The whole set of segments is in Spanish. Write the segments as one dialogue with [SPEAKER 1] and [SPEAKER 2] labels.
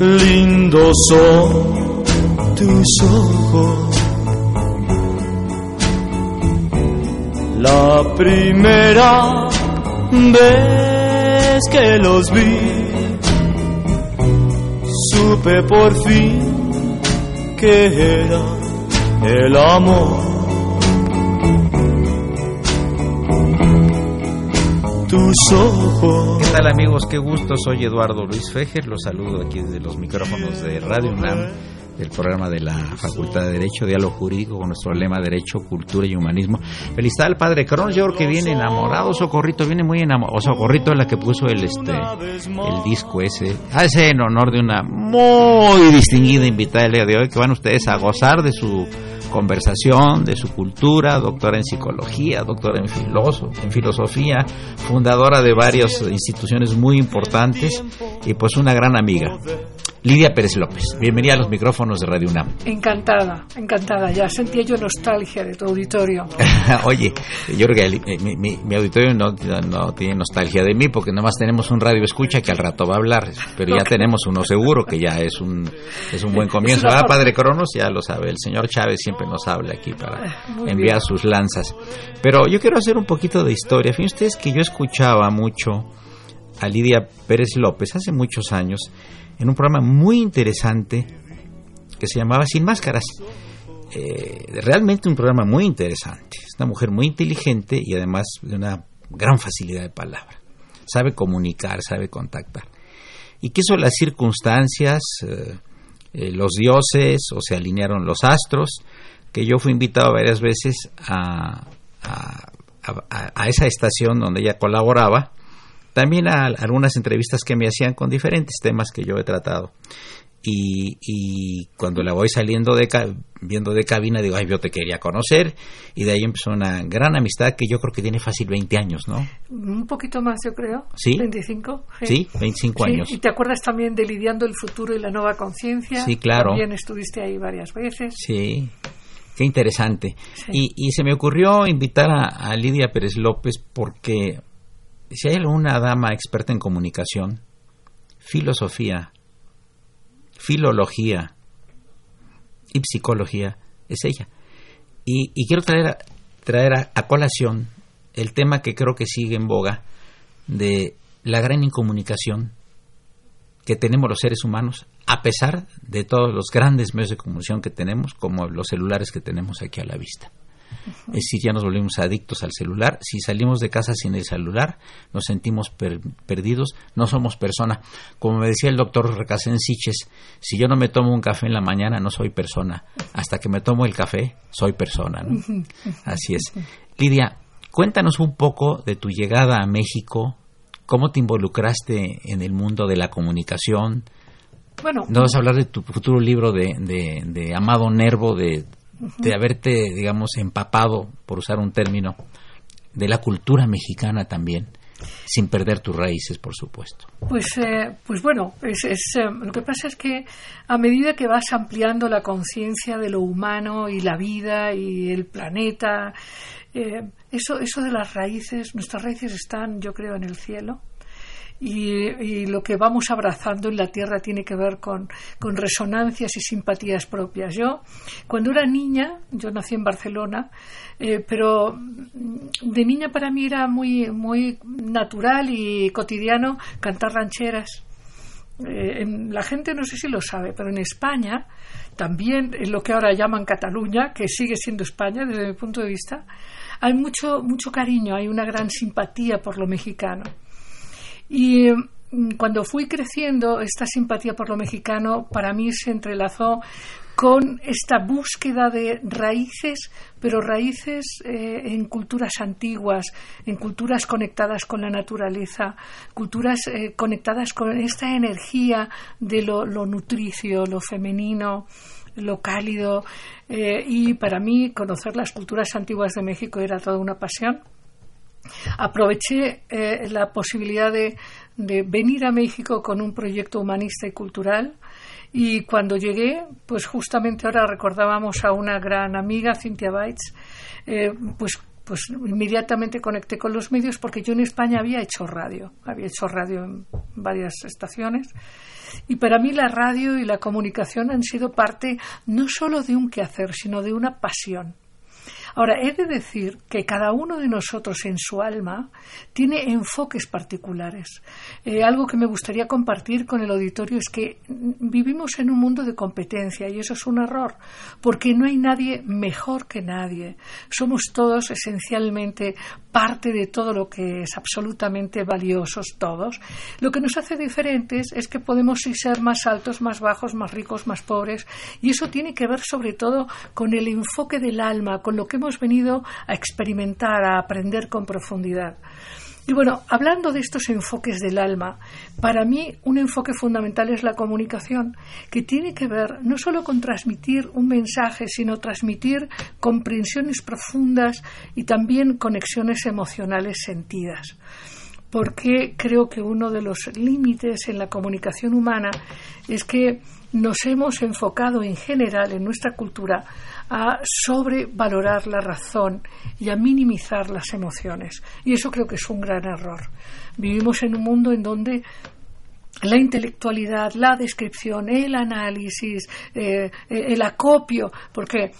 [SPEAKER 1] lindos son tus ojos. La primera vez que los vi, supe por fin que era el amor.
[SPEAKER 2] ¿Qué tal amigos? Qué gusto, soy Eduardo Luis Fejer, los saludo aquí desde los micrófonos de Radio UNAM, del programa de la Facultad de Derecho, Diálogo Jurídico, con nuestro lema Derecho, Cultura y Humanismo. Felicidad al padre Cronos, que viene enamorado, Socorrito, viene muy enamorado, Socorrito es la que puso el, este, el disco ese, hace en honor de una muy distinguida invitada el día de hoy, que van ustedes a gozar de su conversación, de su cultura, doctora en psicología, doctora en, en filosofía, fundadora de varias instituciones muy importantes y pues una gran amiga. Lidia Pérez López, bienvenida a los micrófonos de Radio UNAM.
[SPEAKER 3] Encantada, encantada. Ya sentía yo nostalgia de tu auditorio.
[SPEAKER 2] Oye, yo creo que el- eh, mi, mi- mi auditorio no, no tiene nostalgia de mí porque nomás tenemos un radio escucha que al rato va a hablar, pero ya tenemos uno seguro que ya es un, es un buen comienzo. Ah, Padre Cronos ya lo sabe, el señor Chávez siempre nos habla aquí para
[SPEAKER 3] Muy
[SPEAKER 2] enviar
[SPEAKER 3] bien.
[SPEAKER 2] sus lanzas. Pero yo quiero hacer un poquito de historia. Fíjense ustedes que yo escuchaba mucho a Lidia Pérez López hace muchos años en un programa muy interesante que se llamaba Sin Máscaras. Eh, realmente un programa muy interesante. Es una mujer muy inteligente y además de una gran facilidad de palabra. Sabe comunicar, sabe contactar. Y quiso las circunstancias, eh, eh, los dioses, o se alinearon los astros, que yo fui invitado varias veces a, a- esa estación donde ella colaboraba, también a algunas entrevistas que me hacían con diferentes temas que yo he tratado. Y, y cuando la voy saliendo de ca- viendo de cabina digo, ay, yo te quería conocer y de ahí empezó una gran amistad que yo creo que tiene fácil 20 años, ¿no?
[SPEAKER 3] Un poquito más, yo creo.
[SPEAKER 2] Sí.
[SPEAKER 3] 25.
[SPEAKER 2] Sí, 25
[SPEAKER 3] Sí,
[SPEAKER 2] años.
[SPEAKER 3] ¿Y te acuerdas también de Lidiando el futuro y la nueva conciencia?
[SPEAKER 2] Sí, claro.
[SPEAKER 3] También estuviste ahí varias veces.
[SPEAKER 2] Sí, qué interesante.
[SPEAKER 3] Sí.
[SPEAKER 2] Y, y se me ocurrió invitar a, a Lidia Pérez López porque si hay alguna dama experta en comunicación, filosofía, filología y psicología, es ella. Y, y quiero traer, a, traer a, a colación el tema que creo que sigue en boga de la gran incomunicación que tenemos los seres humanos, a pesar de todos los grandes medios de comunicación que tenemos, como los celulares que tenemos aquí a la vista. Es decir, ya nos volvimos adictos al celular. Si salimos de casa sin el celular, nos sentimos per- perdidos, no somos persona. Como me decía el doctor Recasén Siches, si yo no me tomo un café en la mañana, no soy persona. Hasta que me tomo el café, soy persona. ¿no? Así es. Lidia, cuéntanos un poco de tu llegada a México, cómo te involucraste en el mundo de la comunicación.
[SPEAKER 3] Bueno,
[SPEAKER 2] Nos vas a hablar de tu futuro libro de, de, de Amado Nervo, de, de haberte, digamos, empapado, por usar un término, de la cultura mexicana también, sin perder tus raíces, por supuesto.
[SPEAKER 3] Pues, eh, pues bueno, es, es, eh, lo que pasa es que a medida que vas ampliando la conciencia de lo humano y la vida y el planeta, eh, eso, eso de las raíces, nuestras raíces están, yo creo, en el cielo. Y, lo que vamos abrazando en la tierra tiene que ver con, resonancias y simpatías propias. Yo, cuando era niña, yo nací en Barcelona, eh, pero mm, de niña para mí era muy, muy natural y cotidiano cantar rancheras. eh, la gente no sé si lo sabe, pero en España, también en lo que ahora llaman Cataluña, que sigue siendo España desde mi punto de vista, hay mucho, mucho cariño, hay una gran simpatía por lo mexicano. Y mm, cuando fui creciendo, esta simpatía por lo mexicano para mí se entrelazó con esta búsqueda de raíces, pero raíces eh, en culturas antiguas, en culturas conectadas con la naturaleza, culturas eh, conectadas con esta energía de lo, nutricio, lo femenino, lo cálido. Eh, y para mí conocer las culturas antiguas de México era toda una pasión. Aproveché la posibilidad de, de venir a México con un proyecto humanista y cultural y cuando llegué, pues justamente ahora recordábamos a una gran amiga, Cynthia Bates, eh, pues pues inmediatamente conecté con los medios porque yo en España había hecho radio, había hecho radio en varias estaciones y para mí la radio y la comunicación han sido parte no solo de un quehacer, sino de una pasión. Ahora, he de decir que cada uno de nosotros en su alma tiene enfoques particulares. Eh, algo que me gustaría compartir con el auditorio es que vivimos en un mundo de competencia y eso es un error, porque no hay nadie mejor que nadie. Somos todos esencialmente parte de todo lo que es absolutamente valiosos todos. Lo que nos hace diferentes es que podemos ser más altos, más bajos, más ricos, más pobres y eso tiene que ver sobre todo con el enfoque del alma, con lo que hemos venido a experimentar, a aprender con profundidad. Y bueno, hablando de estos enfoques del alma, para mí un enfoque fundamental es la comunicación, que tiene que ver no solo con transmitir un mensaje, sino transmitir comprensiones profundas y también conexiones emocionales sentidas porque creo que uno de los límites en la comunicación humana es que nos hemos enfocado en general en nuestra cultura a sobrevalorar la razón y a minimizar las emociones. Y eso creo que es un gran error. Vivimos en un mundo en donde la intelectualidad, la descripción, el análisis, eh, el acopio, porque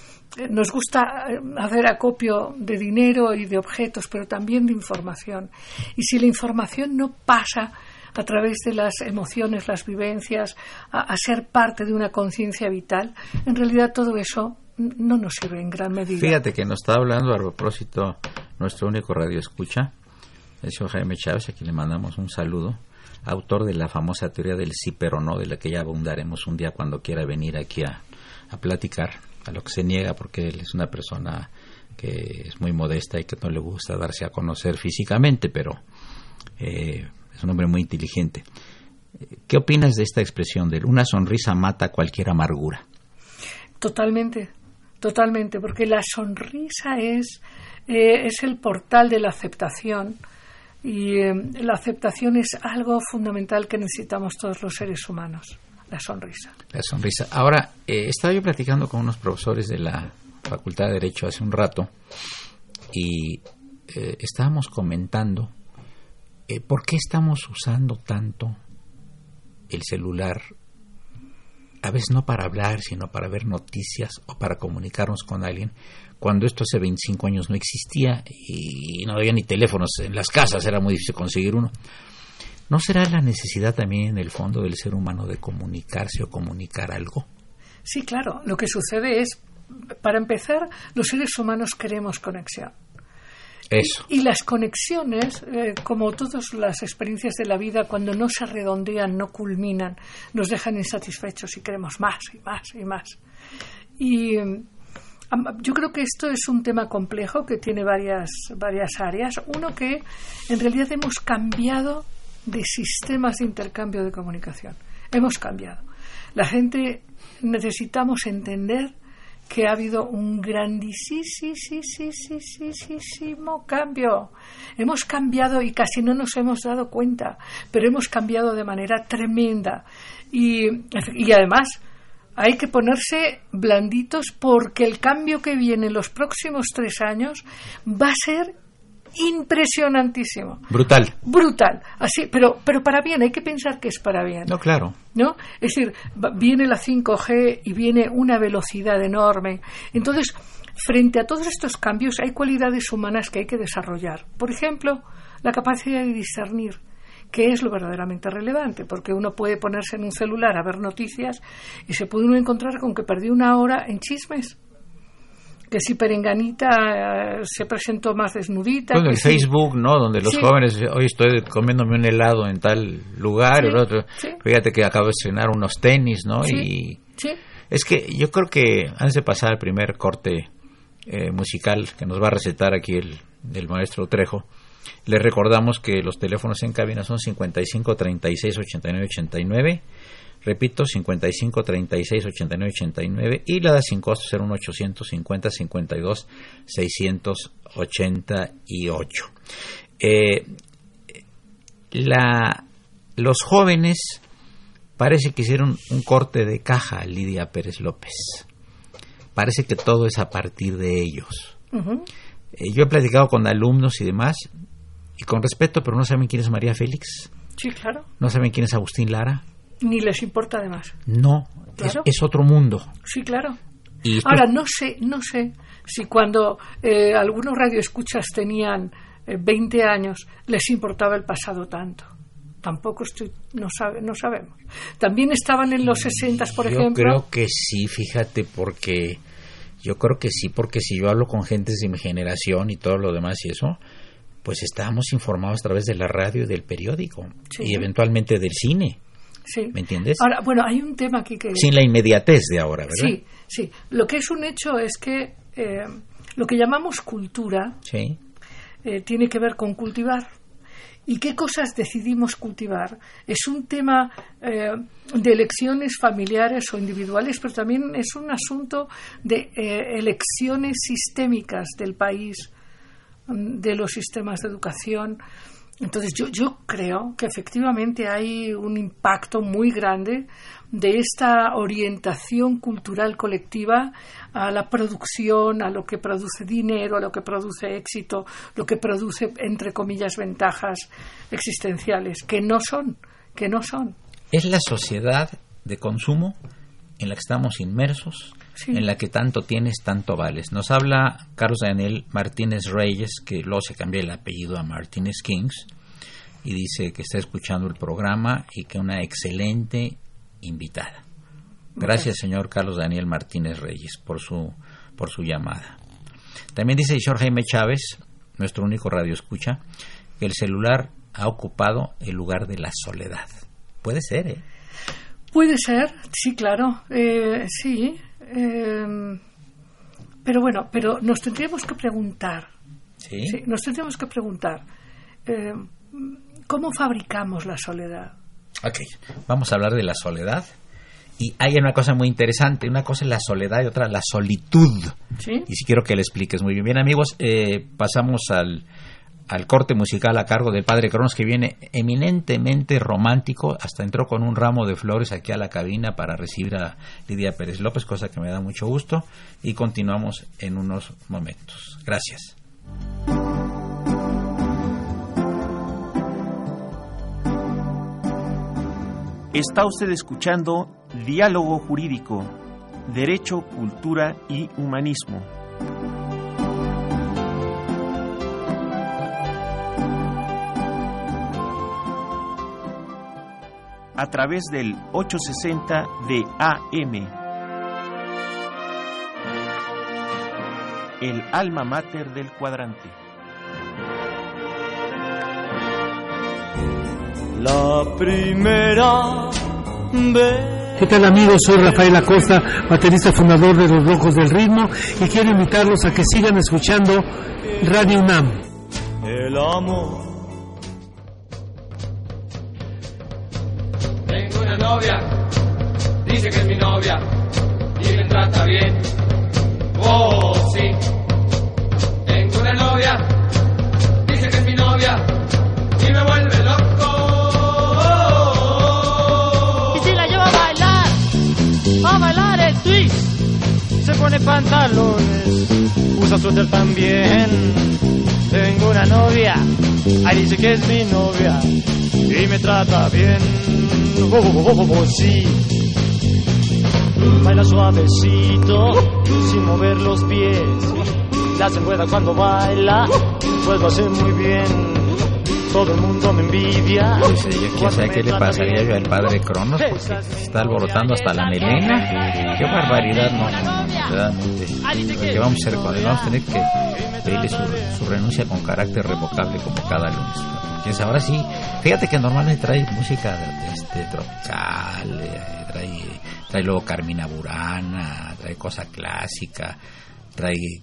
[SPEAKER 3] nos gusta hacer acopio de dinero y de objetos, pero también de información. Y si la información no pasa a través de las emociones, las vivencias, a ser parte de una conciencia vital, en realidad todo eso no nos sirve en gran medida.
[SPEAKER 2] Fíjate que nos está hablando a propósito nuestro único radio escucha, el señor Jaime Chávez, a quien le mandamos un saludo, autor de la famosa teoría del sí pero no, de la que ya abundaremos un día cuando quiera venir aquí a, platicar, a lo que se niega porque él es una persona que es muy modesta y que no le gusta darse a conocer físicamente, pero eh, es un hombre muy inteligente. ¿Qué opinas de esta expresión de una sonrisa mata cualquier amargura?
[SPEAKER 3] Totalmente, Totalmente, porque la sonrisa es, eh, es el portal de la aceptación y eh, la aceptación es algo fundamental que necesitamos todos los seres humanos, la sonrisa.
[SPEAKER 2] La sonrisa. Ahora, eh, estaba yo platicando con unos profesores de la Facultad de Derecho hace un rato y estábamos comentando por qué estamos usando tanto el celular a veces no para hablar, sino para ver noticias o para comunicarnos con alguien, cuando esto hace 25 años no existía y no había ni teléfonos en las casas, era muy difícil conseguir uno. ¿No será la necesidad también en el fondo del ser humano de comunicarse o comunicar algo?
[SPEAKER 3] Sí, claro. Lo que sucede es, para empezar, los seres humanos queremos conexión. Y, las conexiones, eh, como todas las experiencias de la vida, cuando no se redondean, no culminan, nos dejan insatisfechos y queremos más y más y más. Y yo creo que esto es un tema complejo que tiene varias, varias áreas. Uno que en realidad hemos cambiado de sistemas de intercambio de comunicación. Hemos cambiado. La gente necesitamos entender que ha habido un grandísimo cambio. Hemos cambiado y casi no nos hemos dado cuenta, pero hemos cambiado de manera tremenda. Y, y además, hay que ponerse blanditos porque el cambio que viene en los próximos tres años va a ser impresionantísimo.
[SPEAKER 2] Brutal.
[SPEAKER 3] Brutal. Así, pero, pero para bien, hay que pensar que es para bien.
[SPEAKER 2] No, claro.
[SPEAKER 3] ¿No? Es decir, viene la 5G y viene una velocidad enorme. Entonces, frente a todos estos cambios hay cualidades humanas que hay que desarrollar. Por ejemplo, la capacidad de discernir qué es lo verdaderamente relevante, porque uno puede ponerse en un celular a ver noticias y se puede uno encontrar con que perdió una hora en chismes que si Perenganita eh, se presentó más desnudita.
[SPEAKER 2] Bueno,
[SPEAKER 3] que
[SPEAKER 2] el Facebook, ¿no? Donde los
[SPEAKER 3] Sí.
[SPEAKER 2] jóvenes, hoy estoy comiéndome un helado en tal lugar,
[SPEAKER 3] Sí,
[SPEAKER 2] el otro, fíjate que acabo de estrenar unos tenis, ¿no?
[SPEAKER 3] Sí.
[SPEAKER 2] Y
[SPEAKER 3] Sí,
[SPEAKER 2] es que yo creo que antes de pasar al primer corte eh, musical que nos va a recetar aquí el, el maestro Trejo, les recordamos que los teléfonos en cabina son 55 36 89 89, repito, 55 36 89 89 y la da sin costo 01850 52 688. Eh, la, los jóvenes parece que hicieron un corte de caja a Lidia Pérez López. Parece que todo es a partir de ellos. Eh, yo he platicado con alumnos y demás, y con respeto, pero no saben quién es María Félix,
[SPEAKER 3] sí, claro.
[SPEAKER 2] no saben quién es Agustín Lara.
[SPEAKER 3] Ni les importa además.
[SPEAKER 2] No,
[SPEAKER 3] Claro.
[SPEAKER 2] es, es otro mundo.
[SPEAKER 3] Sí, claro.
[SPEAKER 2] Y
[SPEAKER 3] Ahora, no sé, no sé si cuando eh, algunos radioescuchas tenían eh, 20 años les importaba el pasado tanto. Tampoco estoy, no, sabe, no sabemos. También estaban en los 60, por
[SPEAKER 2] yo
[SPEAKER 3] ejemplo.
[SPEAKER 2] creo que sí, fíjate, porque yo creo que sí, porque si yo hablo con gentes de mi generación y todo lo demás y eso, pues estábamos informados a través de la radio y del periódico
[SPEAKER 3] Sí.
[SPEAKER 2] y eventualmente del cine,
[SPEAKER 3] Sí.
[SPEAKER 2] ¿me entiendes?
[SPEAKER 3] Ahora, bueno, hay un tema aquí que...
[SPEAKER 2] Sin la inmediatez de ahora, ¿verdad?
[SPEAKER 3] Sí, sí. Lo que es un hecho es que eh, lo que llamamos cultura
[SPEAKER 2] Sí.
[SPEAKER 3] eh, tiene que ver con cultivar. ¿Y qué cosas decidimos cultivar? Es un tema eh, de elecciones familiares o individuales, pero también es un asunto de eh, elecciones sistémicas del país, mm, de los sistemas de educación. Entonces yo, yo creo que efectivamente hay un impacto muy grande de esta orientación cultural colectiva a la producción, a lo que produce dinero, a lo que produce éxito, lo que produce, entre comillas, ventajas existenciales, que no son, que no son.
[SPEAKER 2] Es la sociedad de consumo en la que estamos inmersos,
[SPEAKER 3] Sí.
[SPEAKER 2] en la que tanto tienes, tanto vales. Nos habla Carlos Daniel Martínez Reyes, que luego se cambió el apellido a Martínez Kings, y dice que está escuchando el programa y que una excelente invitada. Gracias, señor Carlos Daniel Martínez Reyes, por su, por su llamada. También dice señor Jaime Chávez, nuestro único radio escucha, que el celular ha ocupado el lugar de la soledad. Puede ser, ¿eh?
[SPEAKER 3] Puede ser, sí, claro, eh, sí. Eh, pero bueno, pero nos tendríamos que preguntar,
[SPEAKER 2] Sí.
[SPEAKER 3] sí, nos tendríamos que preguntar, eh, ¿cómo fabricamos la soledad?
[SPEAKER 2] Ok, vamos a hablar de la soledad. Y hay una cosa muy interesante, una cosa es la soledad y otra la solitud.
[SPEAKER 3] ¿Sí?
[SPEAKER 2] Y si quiero que le expliques muy bien. Bien amigos, eh, pasamos al, al corte musical a cargo del padre Cronos que viene eminentemente romántico, hasta entró con un ramo de flores aquí a la cabina para recibir a Lidia Pérez López, cosa que me da mucho gusto, y continuamos en unos momentos. Gracias.
[SPEAKER 4] Está usted escuchando Diálogo Jurídico, Derecho, Cultura y Humanismo. A través del 860 de AM. El alma mater del cuadrante.
[SPEAKER 1] La primera vez.
[SPEAKER 5] ¿Qué tal amigos? Soy Rafael Acosta, baterista fundador de Los Locos del Ritmo y quiero invitarlos a que sigan escuchando Radio UNAM.
[SPEAKER 1] El amor.
[SPEAKER 6] Novia, dice que es mi novia y me trata bien. Oh, sí. Tengo una novia, dice que es mi novia y me vuelve loco.
[SPEAKER 7] Y si la llevo a bailar, a bailar el twist. Se pone pantalones, usa suéter también. Tengo una novia, ahí dice que es mi novia y me trata bien. Oh, oh, oh, oh. Baila suavecito, sin mover los pies. La se cuando baila, pues lo hace muy bien. Todo el mundo me envidia.
[SPEAKER 2] Pues, yo quién sabe qué le pasaría yo al padre Cronos, porque se está alborotando hasta la melena. Qué barbaridad, no, realmente. ¿Qué vamos a hacer con él? Vamos a tener que pedirle su, su renuncia con carácter revocable como cada lunes. Ahora sí, fíjate que normalmente trae música este, tropical, eh, trae, trae luego Carmina Burana, trae cosa clásica, trae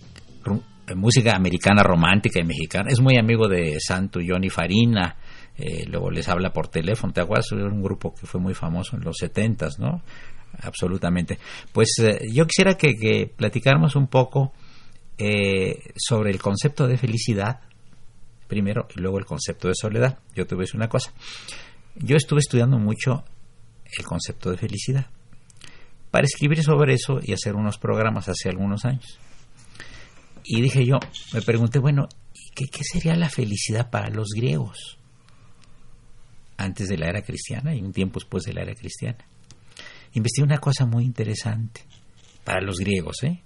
[SPEAKER 2] música americana romántica y mexicana. Es muy amigo de Santo Johnny Farina. eh, luego les habla por teléfono. ¿Te acuerdas? Era un grupo que fue muy famoso en los setentas, ¿no? Absolutamente. Pues eh, yo quisiera que, que platicáramos un poco eh, sobre el concepto de felicidad primero y luego el concepto de soledad. Yo te voy a decir una cosa. Yo estuve estudiando mucho el concepto de felicidad para escribir sobre eso y hacer unos programas hace algunos años. Y dije yo, me pregunté, bueno, ¿y ¿qué, qué sería la felicidad para los griegos? Antes de la era cristiana y un tiempo después de la era cristiana. Investigué una cosa muy interesante para los griegos, ¿eh?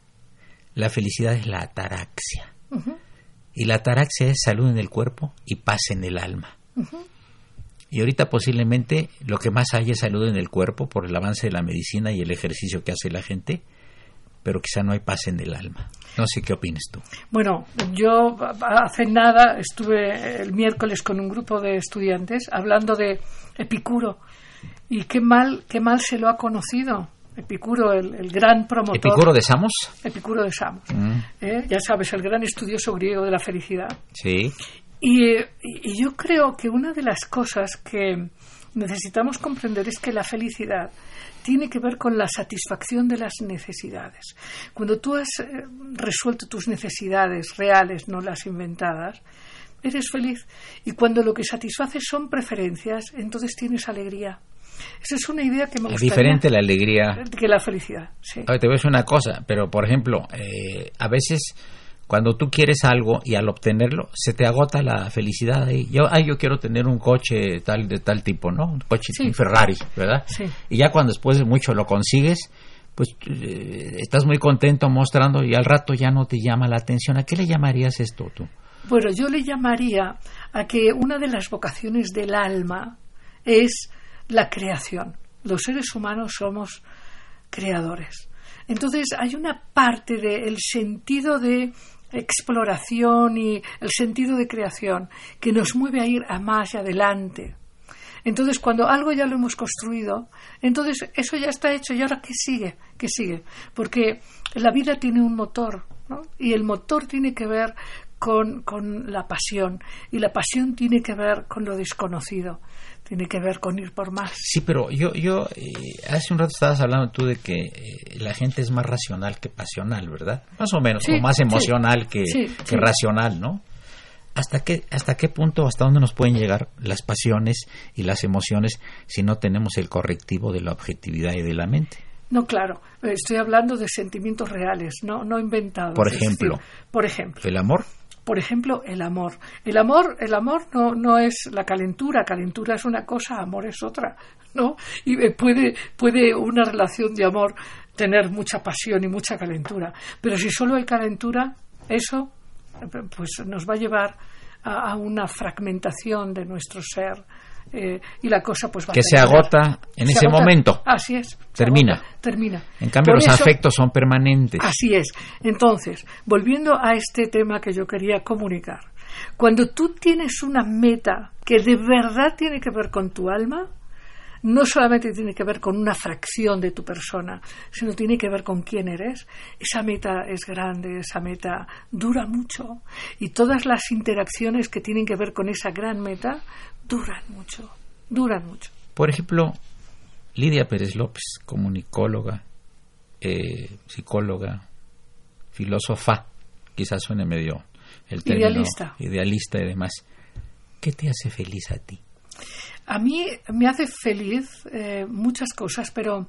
[SPEAKER 2] La felicidad es la ataraxia. Y la ataraxia es salud en el cuerpo y paz en el alma. Y ahorita posiblemente lo que más hay es salud en el cuerpo por el avance de la medicina y el ejercicio que hace la gente, pero quizá no hay paz en el alma. No sé qué opinas tú.
[SPEAKER 3] Bueno, yo hace nada estuve el miércoles con un grupo de estudiantes hablando de Epicuro y qué mal, qué mal se lo ha conocido. Epicuro, el, el gran promotor.
[SPEAKER 2] ¿Epicuro de Samos?
[SPEAKER 3] Epicuro de Samos.
[SPEAKER 2] Mm,
[SPEAKER 3] ¿eh? Ya sabes, el gran estudioso griego de la felicidad.
[SPEAKER 2] sí.
[SPEAKER 3] Y, y yo creo que una de las cosas que necesitamos comprender es que la felicidad tiene que ver con la satisfacción de las necesidades. Cuando tú has eh, resuelto tus necesidades reales, no las inventadas, eres feliz. Y cuando lo que satisfaces son preferencias, entonces tienes alegría. Esa es una idea que me
[SPEAKER 2] Es diferente la alegría.
[SPEAKER 3] que la felicidad. Sí.
[SPEAKER 2] Ahora te voy a decir una cosa, pero por ejemplo, eh, a veces cuando tú quieres algo y al obtenerlo se te agota la felicidad ahí. Yo, ay, yo quiero tener un coche tal de tal tipo, ¿no? Un coche,
[SPEAKER 3] Sí.
[SPEAKER 2] Ferrari, ¿verdad?
[SPEAKER 3] Sí.
[SPEAKER 2] Y ya cuando después de mucho lo consigues, pues eh, estás muy contento mostrando y al rato ya no te llama la atención. ¿A qué le llamarías esto tú?
[SPEAKER 3] Bueno, yo le llamaría a que una de las vocaciones del alma es la creación. Los seres humanos somos creadores. Entonces hay una parte del sentido de exploración y el sentido de creación que nos mueve a ir a más y adelante. Entonces, cuando algo ya lo hemos construido, entonces eso ya está hecho y ahora ¿qué sigue? ¿Qué sigue? Porque la vida tiene un motor. Y el motor tiene que ver con, con la pasión y la pasión tiene que ver con lo desconocido, tiene que ver con ir por más.
[SPEAKER 2] Sí, pero yo, yo eh, hace un rato estabas hablando tú de que eh, la gente es más racional que pasional, ¿verdad? Más o menos,
[SPEAKER 3] Sí,
[SPEAKER 2] o más
[SPEAKER 3] sí,
[SPEAKER 2] emocional que,
[SPEAKER 3] sí,
[SPEAKER 2] que racional, ¿no? ¿Hasta qué, ¿Hasta qué punto, hasta dónde nos pueden llegar las pasiones y las emociones si no tenemos el correctivo de la objetividad y de la mente?
[SPEAKER 3] No, claro, estoy hablando de sentimientos reales, no, no inventados.
[SPEAKER 2] Por ejemplo.
[SPEAKER 3] decir, por ejemplo,
[SPEAKER 2] ¿El amor?
[SPEAKER 3] Por ejemplo, el amor. El amor, el amor no, no es la calentura, calentura es una cosa, amor es otra, ¿no? Y eh, puede, puede una relación de amor tener mucha pasión y mucha calentura, pero si solo hay calentura, eso eh, pues nos va a llevar a, a una fragmentación de nuestro ser eh, y la cosa pues va
[SPEAKER 2] Que
[SPEAKER 3] a
[SPEAKER 2] se agota en
[SPEAKER 3] Se
[SPEAKER 2] ese
[SPEAKER 3] agota.
[SPEAKER 2] momento.
[SPEAKER 3] Así es.
[SPEAKER 2] Termina.
[SPEAKER 3] agota, termina.
[SPEAKER 2] En cambio,
[SPEAKER 3] Por
[SPEAKER 2] los
[SPEAKER 3] eso-
[SPEAKER 2] afectos son permanentes.
[SPEAKER 3] Así es. Entonces, volviendo a este tema que yo quería comunicar, cuando tú tienes una meta que de verdad tiene que ver con tu alma, no solamente tiene que ver con una fracción de tu persona, sino tiene que ver con quién eres. Esa meta es grande, esa meta dura mucho y todas las interacciones que tienen que ver con esa gran meta duran mucho, duran mucho.
[SPEAKER 2] Por ejemplo, Lidia Pérez López, comunicóloga, eh, psicóloga, filósofa, quizás suene medio el término
[SPEAKER 3] Idealista.
[SPEAKER 2] idealista y demás. ¿Qué te hace feliz a ti?
[SPEAKER 3] A mí me hace feliz eh, muchas cosas, pero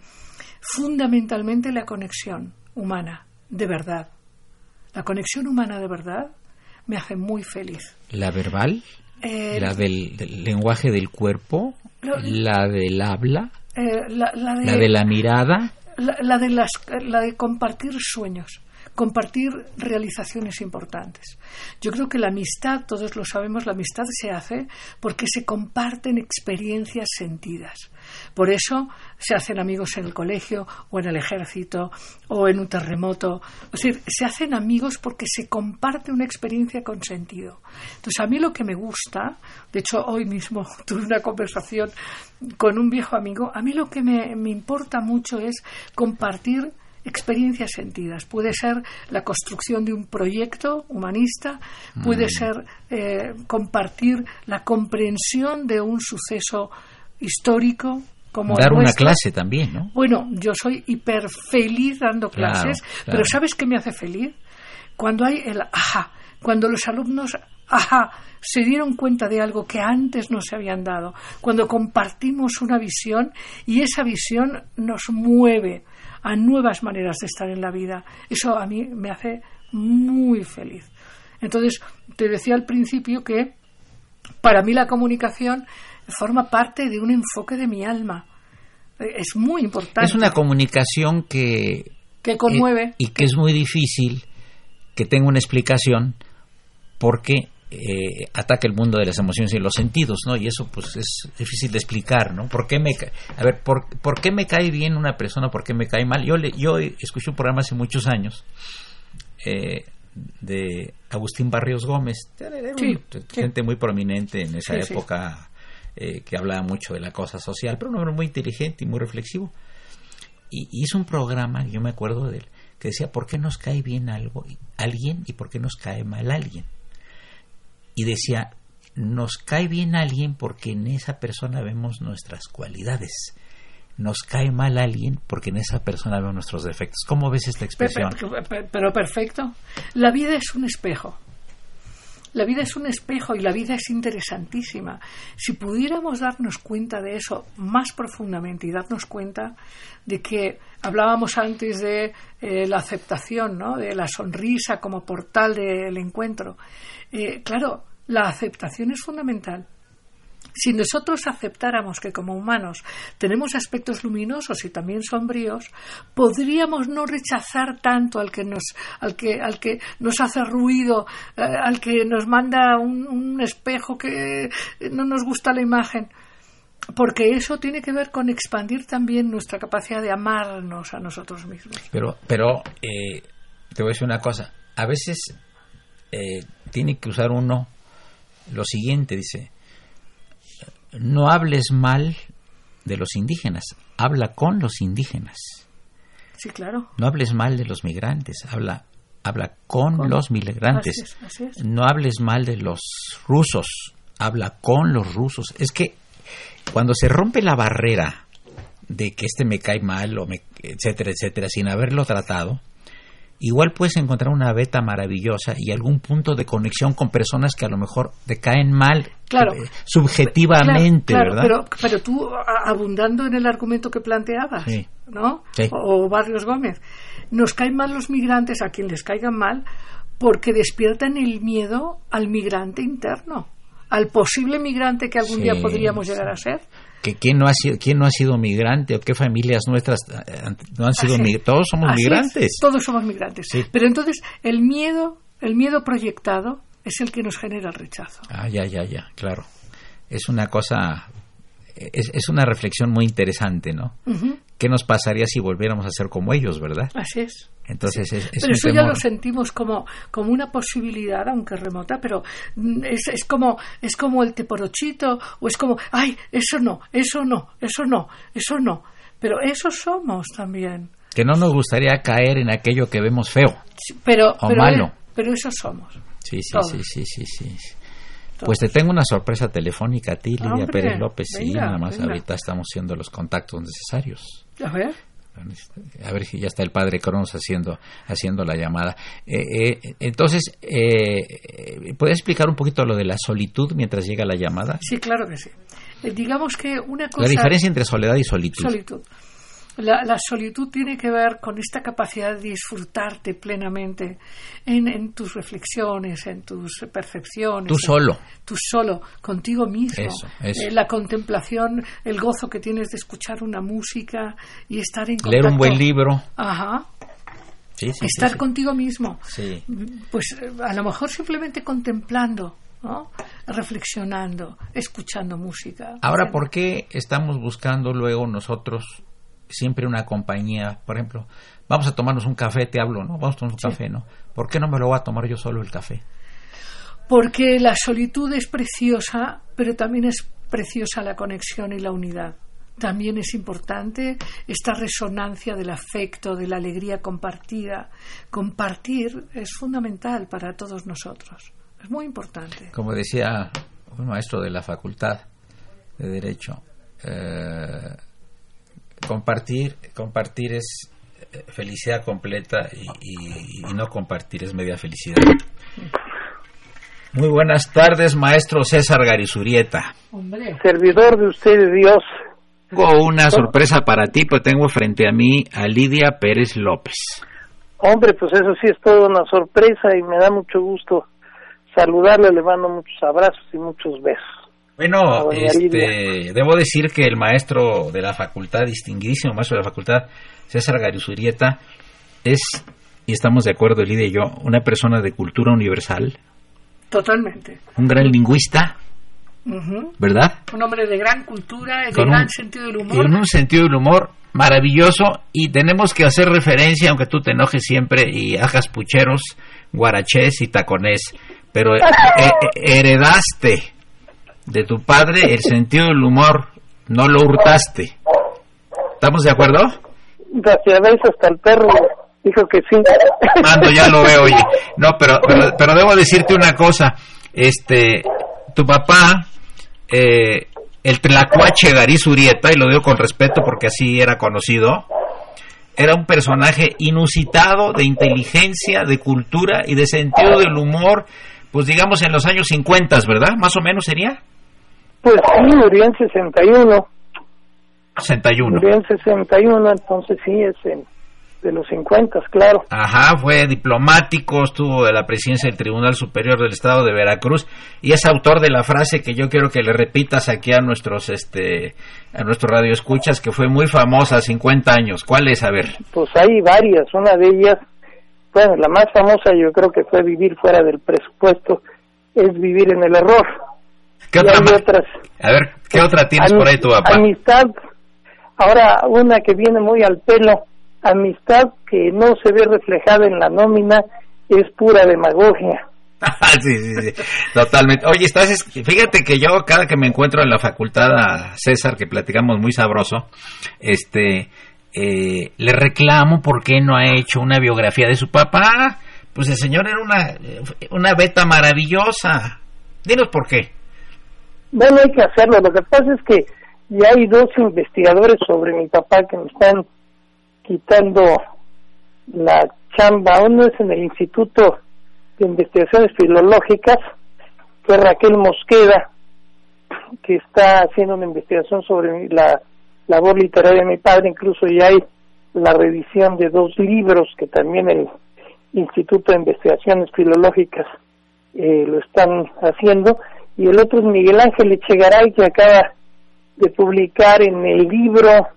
[SPEAKER 3] fundamentalmente la conexión humana, de verdad. La conexión humana de verdad me hace muy feliz.
[SPEAKER 2] ¿La verbal?
[SPEAKER 3] Eh,
[SPEAKER 2] ¿La del, del lenguaje del cuerpo?
[SPEAKER 3] Lo-
[SPEAKER 2] ¿La del habla?
[SPEAKER 3] eh, la, la de,
[SPEAKER 2] ¿La de la mirada?
[SPEAKER 3] la- la de las, la de compartir sueños. Compartir realizaciones importantes. Yo creo que la amistad, todos lo sabemos, la amistad se hace porque se comparten experiencias sentidas. Por eso se hacen amigos en el colegio o en el ejército o en un terremoto. Es decir, se hacen amigos porque se comparte una experiencia con sentido. Entonces, a mí lo que me gusta, de hecho, hoy mismo tuve una conversación con un viejo amigo, a mí lo que me, me importa mucho es compartir experiencias sentidas. Puede ser la construcción de un proyecto humanista, puede
[SPEAKER 2] Mm.
[SPEAKER 3] ser eh, compartir la comprensión de un suceso histórico como
[SPEAKER 2] Dar una clase también, ¿no?
[SPEAKER 3] Bueno, yo soy hiper feliz dando
[SPEAKER 2] Claro,
[SPEAKER 3] clases,
[SPEAKER 2] claro.
[SPEAKER 3] pero ¿sabes qué me hace feliz? Cuando hay el ajá, cuando los alumnos ajá se dieron cuenta de algo que antes no se habían dado, cuando compartimos una visión y esa visión nos mueve a nuevas maneras de estar en la vida. Eso a mí me hace muy feliz. Entonces, te decía al principio que para mí la comunicación forma parte de un enfoque de mi alma. Eh, Es muy importante.
[SPEAKER 2] Es una comunicación que...
[SPEAKER 3] que conmueve.
[SPEAKER 2] eh, y que es muy difícil que tenga una explicación porque eh, ataca el mundo de las emociones y los sentidos, ¿no? Y eso pues es difícil de explicar, ¿no? ¿Por qué me a ver, ¿por, por qué me cae bien una persona? ¿Por qué me cae mal? Yo le, yo escuché un programa hace muchos años eh, de Agustín Barrios Gómez, un-
[SPEAKER 3] Sí, sí.
[SPEAKER 2] gente muy prominente en esa
[SPEAKER 3] Sí,
[SPEAKER 2] época eh, que hablaba mucho de la cosa social, pero un hombre muy inteligente y muy reflexivo. Y y hizo un programa, yo me acuerdo de él, que decía, ¿por qué nos cae bien algo, alguien y por qué nos cae mal alguien? Y decía, nos cae bien alguien porque en esa persona vemos nuestras cualidades. Nos cae mal alguien porque en esa persona vemos nuestros defectos. ¿Cómo ves esta expresión?
[SPEAKER 3] pe- pe- Pero perfecto. La vida es un espejo. La vida es un espejo y la vida es interesantísima. Si pudiéramos darnos cuenta de eso más profundamente y darnos cuenta de que hablábamos antes de eh, la aceptación, ¿no? de la sonrisa como portal del encuentro. Eh, claro, la aceptación es fundamental. Si nosotros aceptáramos que como humanos tenemos aspectos luminosos y también sombríos, podríamos no rechazar tanto al que nos, al que, al que nos hace ruido, eh, al que nos manda un, un espejo que no nos gusta la imagen. Porque eso tiene que ver con expandir también nuestra capacidad de amarnos a nosotros mismos.
[SPEAKER 2] Pero, pero eh, te voy a decir una cosa. A veces eh, tiene que usar uno lo siguiente, dice, no hables mal de los indígenas, habla con los indígenas.
[SPEAKER 3] Sí, claro.
[SPEAKER 2] No hables mal de los migrantes, habla, habla con,
[SPEAKER 3] Con.
[SPEAKER 2] los migrantes.
[SPEAKER 3] Así es, así es.
[SPEAKER 2] No hables mal de los rusos, habla con los rusos. Es que cuando se rompe la barrera de que este me cae mal, o me, etcétera, etcétera, sin haberlo tratado, igual puedes encontrar una beta maravillosa y algún punto de conexión con personas que a lo mejor te caen mal
[SPEAKER 3] Claro.
[SPEAKER 2] eh, subjetivamente,
[SPEAKER 3] Claro, claro,
[SPEAKER 2] ¿verdad?
[SPEAKER 3] Pero, pero tú, abundando en el argumento que planteabas,
[SPEAKER 2] Sí.
[SPEAKER 3] ¿no?
[SPEAKER 2] Sí.
[SPEAKER 3] O, o Barrios Gómez, nos caen mal los migrantes, a quien les caigan mal, porque despiertan el miedo al migrante interno, al posible migrante que algún
[SPEAKER 2] Sí,
[SPEAKER 3] día podríamos llegar a ser.
[SPEAKER 2] Que quién no ha sido quién no ha sido migrante o qué familias nuestras eh, no han sido
[SPEAKER 3] Así
[SPEAKER 2] todos somos
[SPEAKER 3] es,
[SPEAKER 2] migrantes
[SPEAKER 3] todos somos migrantes.
[SPEAKER 2] Sí.
[SPEAKER 3] Pero entonces el miedo, el miedo proyectado es el que nos genera el rechazo.
[SPEAKER 2] ah ya ya ya claro es una cosa es, es una reflexión muy interesante no
[SPEAKER 3] Ujú,
[SPEAKER 2] qué nos pasaría si volviéramos a ser como ellos verdad
[SPEAKER 3] Así es.
[SPEAKER 2] entonces es, es
[SPEAKER 3] pero eso ya lo sentimos como, como una posibilidad, aunque remota, pero mm, es, es como es como el teporochito, o es como, ay, eso no, eso no, eso no, eso no. Pero eso somos también.
[SPEAKER 2] que no nos gustaría caer en aquello que vemos feo
[SPEAKER 3] Sí, Pero,
[SPEAKER 2] O
[SPEAKER 3] pero,
[SPEAKER 2] malo.
[SPEAKER 3] pero eso somos.
[SPEAKER 2] sí sí
[SPEAKER 3] Todos.
[SPEAKER 2] sí sí sí sí pues te tengo una sorpresa telefónica a ti, Lidia
[SPEAKER 3] Hombre,
[SPEAKER 2] Pérez López. Sí, nada más
[SPEAKER 3] venga.
[SPEAKER 2] ahorita estamos haciendo los contactos necesarios.
[SPEAKER 3] A ver.
[SPEAKER 2] A ver si ya está el padre Cronos haciendo, haciendo la llamada. Eh, eh, entonces, eh, ¿puedes explicar un poquito lo de la solitud mientras llega la llamada?
[SPEAKER 3] Sí, claro que sí. Eh, digamos que una cosa.
[SPEAKER 2] La diferencia entre soledad y solitud.
[SPEAKER 3] Solitud. La, la solitud tiene que ver con esta capacidad de disfrutarte plenamente en, en tus reflexiones, en tus percepciones.
[SPEAKER 2] Tú
[SPEAKER 3] en-
[SPEAKER 2] solo.
[SPEAKER 3] Tú solo, contigo mismo.
[SPEAKER 2] Eso, eso.
[SPEAKER 3] Eh, la contemplación, el gozo que tienes de escuchar una música y estar en
[SPEAKER 2] Leer un
[SPEAKER 3] contacto-
[SPEAKER 2] buen libro.
[SPEAKER 3] Ajá.
[SPEAKER 2] Sí, sí,
[SPEAKER 3] estar
[SPEAKER 2] sí,
[SPEAKER 3] contigo mismo.
[SPEAKER 2] Sí.
[SPEAKER 3] Pues eh, a lo mejor simplemente contemplando, ¿no? reflexionando, escuchando música.
[SPEAKER 2] Ahora, ¿por qué estamos buscando luego nosotros siempre una compañía? Por ejemplo, vamos a tomarnos un café, te hablo, ¿no? Vamos a tomar un café, ¿no? ¿Por qué no me lo voy a tomar yo solo el café?
[SPEAKER 3] Porque la solitud es preciosa, pero también es preciosa la conexión y la unidad. También es importante esta resonancia del afecto, de la alegría compartida. Compartir es fundamental para todos nosotros. Es muy importante.
[SPEAKER 2] Como decía un maestro de la facultad de Derecho, eh, compartir, compartir es eh, felicidad completa y, y- y no compartir es media felicidad. Muy buenas tardes, maestro César Garizurieta.
[SPEAKER 3] Hombre,
[SPEAKER 5] Servidor de usted, Dios.
[SPEAKER 2] Tengo una sorpresa para ti, pues tengo frente a mí a Lidia Pérez López.
[SPEAKER 5] Hombre, pues eso sí es toda una sorpresa y me da mucho gusto saludarle, le mando muchos abrazos y muchos besos.
[SPEAKER 2] Bueno, este, debo decir que el maestro de la facultad, distinguidísimo maestro de la facultad, César Garizurieta, es, y estamos de acuerdo, Lidia y yo, una persona de cultura universal,
[SPEAKER 3] totalmente.
[SPEAKER 2] un gran lingüista. ¿verdad?
[SPEAKER 3] Un hombre de gran cultura, de
[SPEAKER 2] Con
[SPEAKER 3] gran
[SPEAKER 2] un-
[SPEAKER 3] sentido del humor.
[SPEAKER 2] en un sentido del humor maravilloso y tenemos que hacer referencia, aunque tú te enojes siempre y hagas pucheros, guarachés y taconés, pero eh, eh, heredaste de tu padre el sentido del humor, no lo hurtaste. ¿Estamos de acuerdo?
[SPEAKER 5] Gracias a hasta el perro dijo que sí.
[SPEAKER 2] Mando, ya lo veo, oye. No, pero, pero, pero debo decirte una cosa. Este, tu papá, eh, el Tlacuache Gariz Urieta, y lo digo con respeto porque así era conocido, era un personaje inusitado de inteligencia, de cultura y de sentido del humor, pues digamos en los años 50, ¿verdad? Más o menos sería.
[SPEAKER 5] Pues sí, murió en 61.
[SPEAKER 2] 61.
[SPEAKER 5] Murió en 61, entonces sí, es en- de los 50, claro.
[SPEAKER 2] Ajá, fue diplomático, estuvo de la presidencia del Tribunal Superior del Estado de Veracruz y es autor de la frase que yo quiero que le repitas aquí a nuestros este a nuestros radioescuchas que fue muy famosa, 50 años. ¿Cuál es? A ver.
[SPEAKER 5] Pues hay varias, una de ellas, bueno, la más famosa yo creo que fue vivir fuera del presupuesto, es vivir en el error.
[SPEAKER 2] ¿Qué otra
[SPEAKER 5] hay
[SPEAKER 2] ma-
[SPEAKER 5] otras.
[SPEAKER 2] A ver, ¿qué otra tienes por ahí tu papá?
[SPEAKER 5] Amistad, ahora una que viene muy al pelo, amistad que no se ve reflejada en la nómina es pura demagogia.
[SPEAKER 2] sí, sí, sí, totalmente. Oye, estás, es- fíjate que yo cada que me encuentro en la facultad a César, que platicamos muy sabroso, este, eh, le reclamo por qué no ha hecho una biografía de su papá. Pues el señor era una, una beta maravillosa. Dinos por qué.
[SPEAKER 5] Bueno, hay que hacerlo. Lo que pasa es que ya hay dos investigadores sobre mi papá que me están quitando la chamba. Uno es en el Instituto de Investigaciones Filológicas, que es Raquel Mosqueda, que está haciendo una investigación sobre la labor literaria de mi padre. Incluso ya hay la revisión de dos libros que también el Instituto de Investigaciones Filológicas eh, lo están haciendo. Y el otro es Miguel Ángel Echegaray, que acaba de publicar en el libro,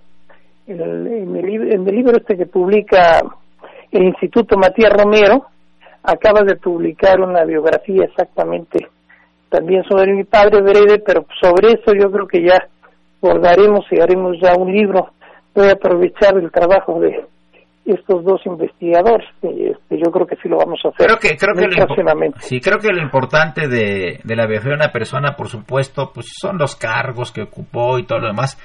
[SPEAKER 5] en el, en el, libro este que publica el Instituto Matías Romero, acaba de publicar una biografía exactamente también sobre mi padre breve, pero sobre eso yo creo que ya bordaremos y haremos ya un libro. Voy a aprovechar el trabajo de estos dos investigadores. y, este, yo creo que sí lo vamos a hacer
[SPEAKER 2] Creo que, creo que lo, sí, creo que lo importante de, de la biografía de una persona, por supuesto, pues son los cargos que ocupó y todo lo demás.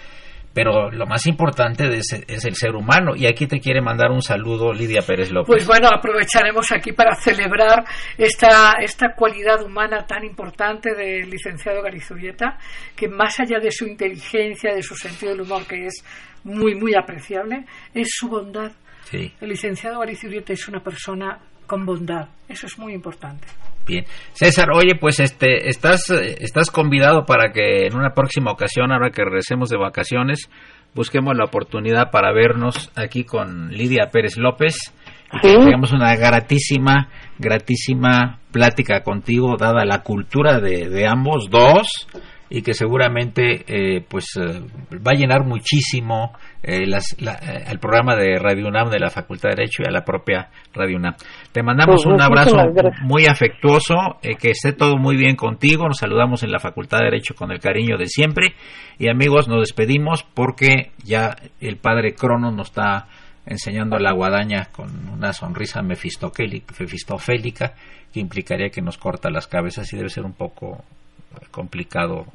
[SPEAKER 2] Pero lo más importante de ese- es el ser humano. Y aquí te quiere mandar un saludo Lidia Pérez López.
[SPEAKER 3] Pues bueno, aprovecharemos aquí para celebrar esta, esta cualidad humana tan importante del licenciado Garizurieta, que más allá de su inteligencia, de su sentido del humor, que es muy, muy apreciable, es su bondad.
[SPEAKER 2] Sí,
[SPEAKER 3] El licenciado Garizurieta es una persona con bondad. Eso es muy importante.
[SPEAKER 2] bien. César, oye, pues este, estás, eh, estás convidado para que en una próxima ocasión, ahora que regresemos de vacaciones, busquemos la oportunidad para vernos aquí con Lidia Pérez López y que
[SPEAKER 5] Sí.
[SPEAKER 2] tengamos una gratísima, gratísima plática contigo, dada la cultura de, de ambos dos, y que seguramente eh, pues eh, va a llenar muchísimo eh, el programa de Radio UNAM de la Facultad de Derecho y a la propia Radio UNAM. Te mandamos
[SPEAKER 5] Pues,
[SPEAKER 2] un abrazo muy afectuoso, que esté todo muy bien contigo, nos saludamos en la Facultad de Derecho con el cariño de siempre. Y amigos nos despedimos porque ya el padre Crono nos está enseñando la guadaña con una sonrisa mefistofélica que implicaría que nos corta las cabezas y debe ser un poco complicado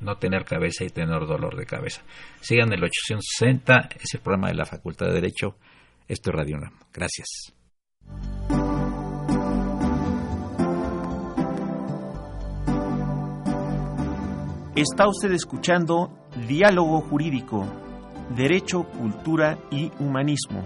[SPEAKER 2] no tener cabeza y tener dolor de cabeza. Sigan el 860, es el programa de la Facultad de Derecho. Esto es Radio UNAM. Gracias.
[SPEAKER 4] Está usted escuchando Diálogo Jurídico, Derecho, Cultura y Humanismo.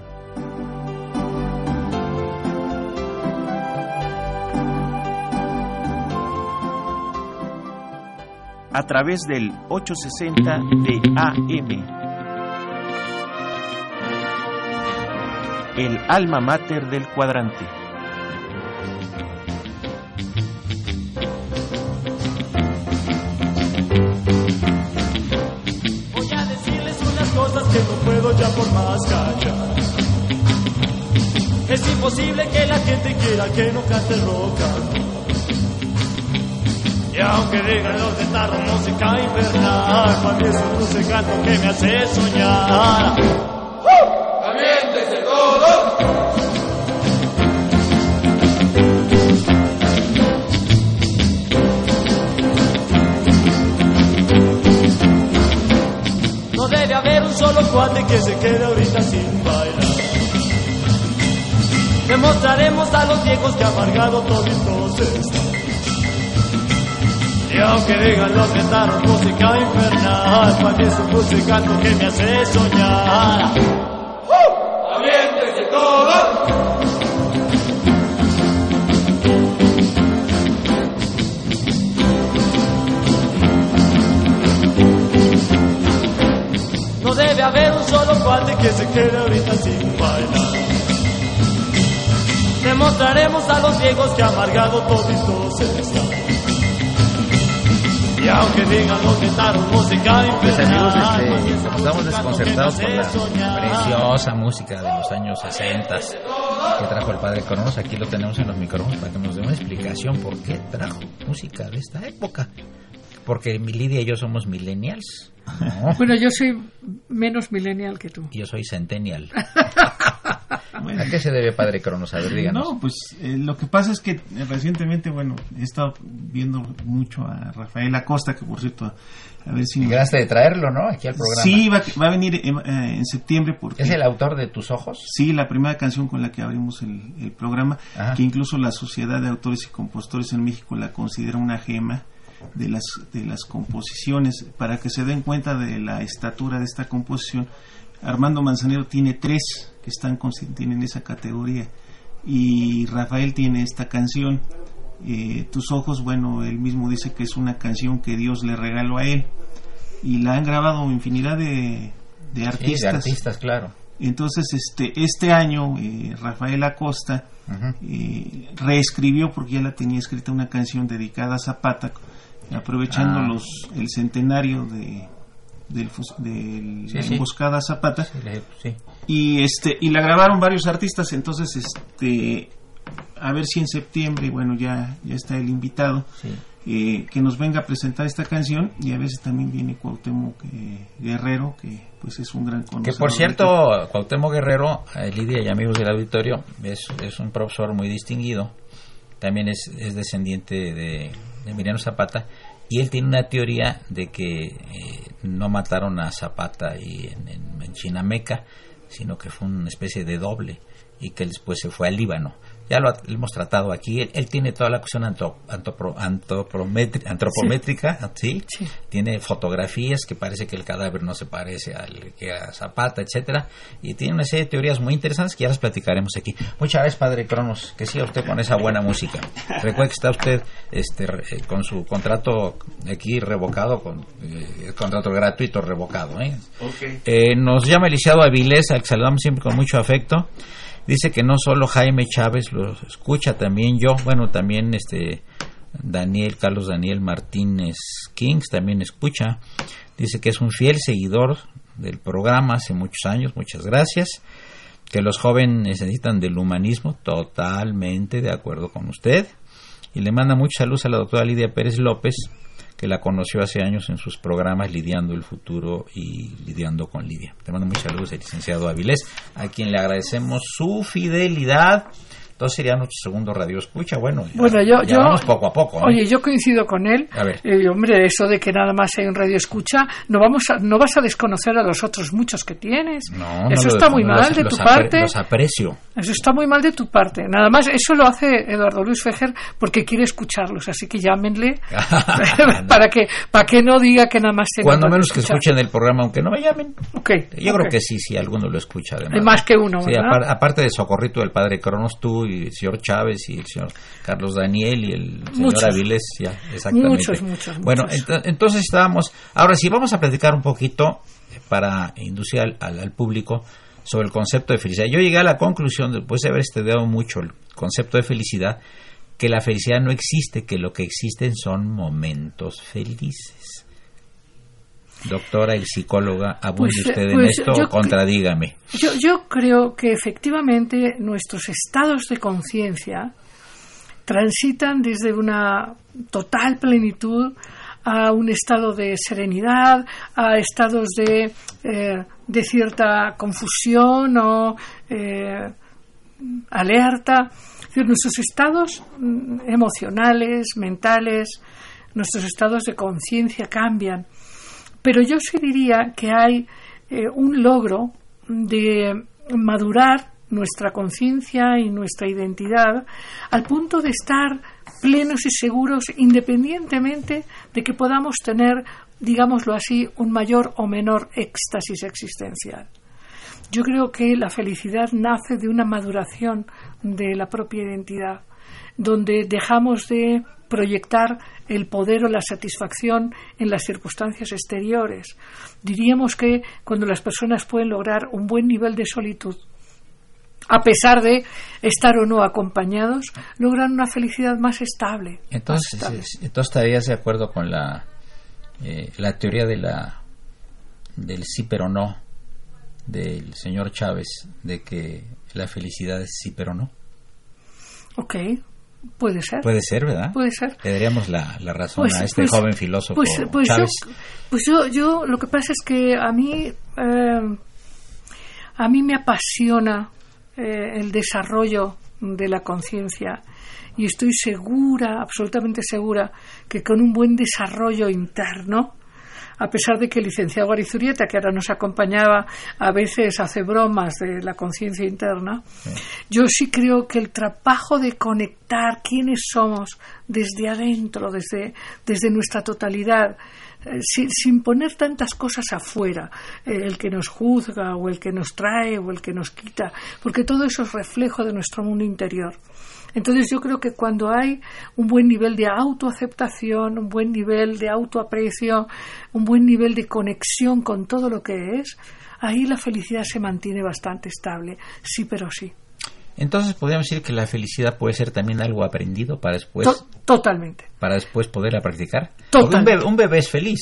[SPEAKER 4] A través del 860 de AM. El alma mater del cuadrante.
[SPEAKER 1] Voy a decirles unas cosas que no puedo ya por más callar. Es imposible que la gente quiera que no cante roll. Y aunque digan los de tarro música infernal, para mí es un dulce canto que me hace soñar.
[SPEAKER 6] ¡Aviéntese todo!
[SPEAKER 1] No debe haber un solo cuate que se quede ahorita sin bailar. Demostraremos a los viejos que amargado toditos están. Y aunque digan los guitarros música infernal, para mí es un canto que me hace soñar.
[SPEAKER 6] ¡Aviéntese todo!
[SPEAKER 1] No debe haber un solo cuate que se quede ahorita sin bailar. Demostraremos a los viejos que amargado toditos están. Y aunque digan los guitarros música
[SPEAKER 2] Pues amigos, este, estamos
[SPEAKER 1] que
[SPEAKER 2] desconcertados con la preciosa música de los años 60 que trajo el padre Cronos, aquí lo tenemos en los micrófonos para que nos dé una explicación por qué trajo música de esta época. Porque mi Lidia y yo somos millennials. No,
[SPEAKER 3] Bueno, yo soy menos millennial que tú.
[SPEAKER 2] yo soy centennial. ¿A qué se debe padre Cronos? A ver, díganos.
[SPEAKER 8] No, pues eh, lo que pasa es que eh, recientemente, bueno, he estado viendo mucho a Rafael Acosta, que por cierto, a ver si...
[SPEAKER 2] Llegaste de traerlo, ¿no? Aquí al programa.
[SPEAKER 8] Sí, va, va a venir en, eh, en septiembre porque...
[SPEAKER 2] ¿Es el autor de Tus Ojos?
[SPEAKER 8] Sí, la primera canción con la que abrimos el, el programa,
[SPEAKER 2] Ajá.
[SPEAKER 8] que incluso la Sociedad de Autores y Compositores en México la considera una gema de las, de las composiciones. Para que se den cuenta de la estatura de esta composición, Armando Manzanero tiene tres que están tienen esa categoría y Rafael tiene esta canción. Eh, Tus ojos, bueno, él mismo dice que es una canción que Dios le regaló a él y la han grabado infinidad de, de
[SPEAKER 2] Sí, de
[SPEAKER 8] artistas.
[SPEAKER 2] artistas, claro.
[SPEAKER 8] Entonces, este, este año, eh, Rafael Acosta eh, reescribió, porque ya la tenía escrita, una canción dedicada a Zapata, aprovechando
[SPEAKER 2] Ah.
[SPEAKER 8] los el centenario de del, del
[SPEAKER 2] Sí,
[SPEAKER 8] la
[SPEAKER 2] sí.
[SPEAKER 8] emboscada Zapata
[SPEAKER 2] Sí,
[SPEAKER 8] y este y la grabaron varios artistas entonces este a ver si en septiembre bueno ya ya está el invitado eh, que nos venga a presentar esta canción y a veces también viene Cuauhtémoc eh, Guerrero que pues es un gran conocedor
[SPEAKER 2] Que por cierto, Cuauhtémoc Guerrero, eh, Lidia y amigos del auditorio, es, es un profesor muy distinguido. También es, es descendiente de, de Emiliano Zapata. Y él tiene una teoría de que eh, no mataron a Zapata y en, en, en sino que fue una especie de doble y que después se fue al Líbano. Ya lo ha- hemos tratado aquí. Él, él tiene toda la cuestión antro- antropro- antropometri- antropométrica, ¿sí?
[SPEAKER 3] Sí.
[SPEAKER 2] Tiene fotografías que parece que el cadáver no se parece al que a Zapata, etcétera, y tiene una serie de teorías muy interesantes que ya las platicaremos aquí. Muchas gracias, Padre Cronos, que siga usted con esa buena música. Recuerde que está usted este, re- eh, con su contrato aquí revocado, con eh, el contrato gratuito revocado. ¿eh? Eh, nos llama el lisiado Avilés, al que saludamos siempre con mucho afecto. Dice que no solo Jaime Chávez lo escucha, también yo, bueno, también este Daniel, Carlos Daniel Martínez Kings también escucha. Dice que es un fiel seguidor del programa hace muchos años. Muchas gracias. Que los jóvenes necesitan del humanismo. Totalmente de acuerdo con usted. Y le manda mucha salud a la doctora Lidia Pérez López, que la conoció hace años en sus programas Lidiando el Futuro y Lidiando con Lidia. Te mando muchas saludos el licenciado Avilés, a quien le agradecemos su fidelidad entonces sería nuestro segundo radio escucha. Bueno, ya,
[SPEAKER 3] Bueno, yo,
[SPEAKER 2] ya
[SPEAKER 3] yo
[SPEAKER 2] vamos poco a poco. ¿no?
[SPEAKER 3] Oye, yo coincido con él.
[SPEAKER 2] A ver.
[SPEAKER 3] Eh, hombre, eso de que nada más hay un radio escucha, no vamos a, no vas a desconocer a los otros muchos que tienes.
[SPEAKER 2] No, no
[SPEAKER 3] eso
[SPEAKER 2] lo-
[SPEAKER 3] está muy
[SPEAKER 2] no
[SPEAKER 3] mal
[SPEAKER 2] los-
[SPEAKER 3] de
[SPEAKER 2] los
[SPEAKER 3] tu
[SPEAKER 2] apre-
[SPEAKER 3] parte.
[SPEAKER 2] Los aprecio.
[SPEAKER 3] Eso está muy mal de tu parte. Nada más, eso lo hace Eduardo Luis Fejer porque quiere escucharlos. Así que llámenle para que para que no diga que nada más tiene
[SPEAKER 2] Cuando menos que escuchen el programa, aunque no me llamen.
[SPEAKER 3] Ok,
[SPEAKER 2] Yo
[SPEAKER 3] ok.
[SPEAKER 2] creo que sí, sí, alguno lo escucha. Además.
[SPEAKER 3] Hay más que uno,
[SPEAKER 2] Sí,
[SPEAKER 3] ¿verdad?
[SPEAKER 2] apar- aparte de Socorrito, el padre Cronos, tú y el señor Chávez y el señor Carlos Daniel y el señor
[SPEAKER 3] Muchos.
[SPEAKER 2] Avilés, ya, exactamente.
[SPEAKER 3] Muchos, muchos,
[SPEAKER 2] Bueno,
[SPEAKER 3] muchos.
[SPEAKER 2] entonces estábamos. Ahora sí, vamos a platicar un poquito eh, para inducir al, al- al público sobre el concepto de felicidad. Yo llegué a la conclusión, después de haber estudiado mucho el concepto de felicidad, que la felicidad no existe, que lo que existen son momentos felices. Doctora y psicóloga, abunde
[SPEAKER 3] Pues, eh,
[SPEAKER 2] usted en
[SPEAKER 3] pues,
[SPEAKER 2] esto o contradígame.
[SPEAKER 3] Yo, yo creo que efectivamente nuestros estados de conciencia transitan desde una total plenitud a un estado de serenidad, a estados de, eh, de cierta confusión o eh, alerta. Es decir, nuestros estados mm, emocionales, mentales, nuestros estados de conciencia cambian. Pero yo sí diría que hay eh, un logro de madurar nuestra conciencia y nuestra identidad al punto de estar plenos y seguros independientemente de que podamos tener, digámoslo así, un mayor o menor éxtasis existencial. Yo creo que la felicidad nace de una maduración de la propia identidad, donde dejamos de proyectar el poder o la satisfacción en las circunstancias exteriores. Diríamos que cuando las personas pueden lograr un buen nivel de solitud, a pesar de estar o no acompañados, logran una felicidad más estable.
[SPEAKER 2] Entonces,
[SPEAKER 3] más estable.
[SPEAKER 2] entonces estarías de acuerdo con la, eh, la teoría de la del sí pero no del señor Chávez de que la felicidad es sí pero no.
[SPEAKER 3] Ok, puede ser.
[SPEAKER 2] Puede ser, ¿verdad?
[SPEAKER 3] Puede ser.
[SPEAKER 2] Le daríamos la, la razón
[SPEAKER 3] Pues-
[SPEAKER 2] a este
[SPEAKER 3] pues-
[SPEAKER 2] joven filósofo
[SPEAKER 3] pues, pues yo, pues yo, yo, lo que pasa es que a mí, eh, a mí me apasiona eh, el desarrollo de la conciencia y estoy segura, absolutamente segura, que con un buen desarrollo interno, a pesar de que el licenciado Arizurieta, que ahora nos acompañaba, a veces hace bromas de la conciencia interna, yo sí creo que el trabajo de conectar quiénes somos desde adentro, desde, desde nuestra totalidad, eh, sin, sin poner tantas cosas afuera, eh, el que nos juzga o el que nos trae o el que nos quita, porque todo eso es reflejo de nuestro mundo interior. Entonces yo creo que cuando hay un buen nivel de autoaceptación, un buen nivel de autoaprecio, un buen nivel de conexión con todo lo que es, ahí la felicidad se mantiene bastante estable, sí pero sí.
[SPEAKER 2] Entonces podríamos decir que la felicidad puede ser también algo aprendido para después
[SPEAKER 3] To- totalmente.
[SPEAKER 2] para después poderla practicar.
[SPEAKER 3] Total.
[SPEAKER 2] Porque un bebé, un bebé es feliz,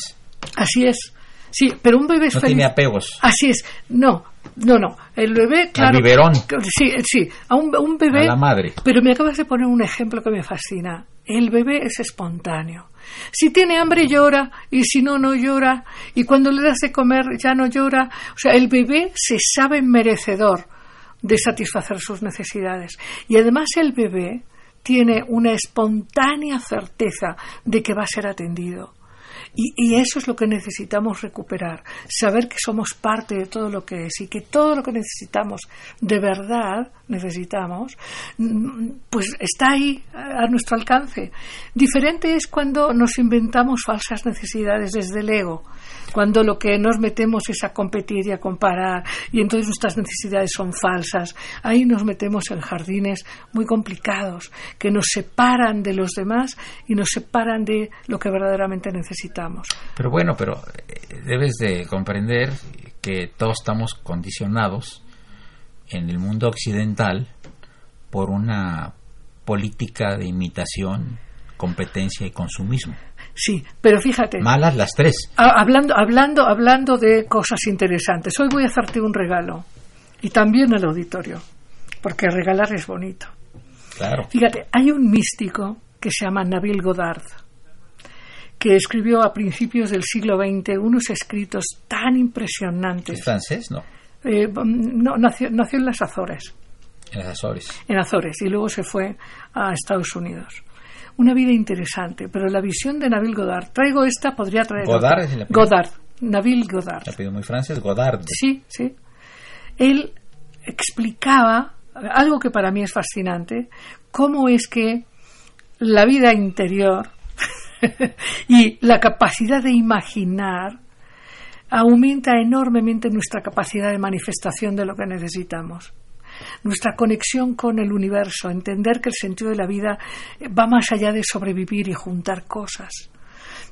[SPEAKER 3] Así es. Sí, pero un bebé es
[SPEAKER 2] no
[SPEAKER 3] feliz.
[SPEAKER 2] tiene apegos.
[SPEAKER 3] Así es. No, no, no. El bebé, claro.
[SPEAKER 2] biberón.
[SPEAKER 3] Sí, sí. A un, un bebé.
[SPEAKER 2] A la madre.
[SPEAKER 3] Pero me acabas de poner un ejemplo que me fascina. El bebé es espontáneo. Si tiene hambre llora y si no, no llora. Y cuando le das de comer ya no llora. O sea, el bebé se sabe merecedor de satisfacer sus necesidades. Y además el bebé tiene una espontánea certeza de que va a ser atendido. Y, y eso es lo que necesitamos recuperar, saber que somos parte de todo lo que es y que todo lo que necesitamos, de verdad necesitamos, mm, pues está ahí a a nuestro alcance. Diferente es cuando nos inventamos falsas necesidades desde el ego, cuando lo que nos metemos es a competir y a comparar y entonces nuestras necesidades son falsas. Ahí nos metemos en jardines muy complicados que nos separan de los demás y nos separan de lo que verdaderamente necesitamos.
[SPEAKER 2] Pero bueno, pero eh, debes de comprender que todos estamos condicionados en el mundo occidental por una política de imitación competencia y consumismo.
[SPEAKER 3] Sí, pero fíjate.
[SPEAKER 2] Malas las tres.
[SPEAKER 3] Hablando, hablando, hablando de cosas interesantes. Hoy voy a hacerte un regalo. Y también al auditorio. Porque regalar es bonito.
[SPEAKER 2] Claro.
[SPEAKER 3] Fíjate, hay un místico que se llama Nabil Godard, que escribió a principios del siglo XX unos escritos tan impresionantes.
[SPEAKER 2] ¿Es francés? No.
[SPEAKER 3] Eh, no nació, nació en las Azores.
[SPEAKER 2] En las Azores.
[SPEAKER 3] En Azores. Y luego se fue a Estados Unidos una vida interesante, pero la visión de Nabil Godard, traigo esta, podría traer
[SPEAKER 2] Godard es
[SPEAKER 3] Godard, Nabil Godard.
[SPEAKER 2] El apellido muy francés, Godard.
[SPEAKER 3] Sí, sí. Él explicaba algo que para mí es fascinante, cómo es que la vida interior y la capacidad de imaginar aumenta enormemente nuestra capacidad de manifestación de lo que necesitamos nuestra conexión con el universo, entender que el sentido de la vida va más allá de sobrevivir y juntar cosas.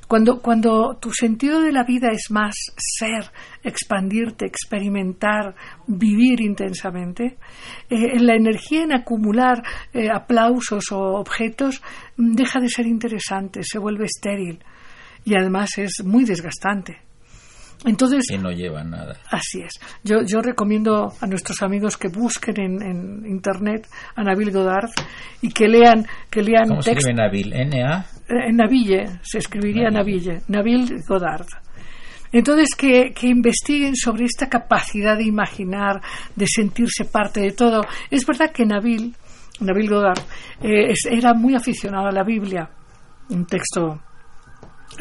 [SPEAKER 3] Cuando, cuando tu sentido de la vida es más ser, expandirte, experimentar, vivir intensamente, eh, la energía en acumular eh, aplausos o objetos mm, deja de ser interesante, se vuelve estéril y además es muy desgastante. Entonces,
[SPEAKER 2] que no lleva nada.
[SPEAKER 3] Así es. Yo, yo recomiendo a nuestros amigos que busquen en, internet a Nabil Godard y que lean que lean
[SPEAKER 2] ¿Cómo se escribe Nabil? N-A?
[SPEAKER 3] Eh, Naville, se escribiría Naville. Nabil Godard. Entonces, que, que, investiguen sobre esta capacidad de imaginar, de sentirse parte de todo. Es verdad que Nabil, Nabil Godard, eh, era muy aficionado a la Biblia, un texto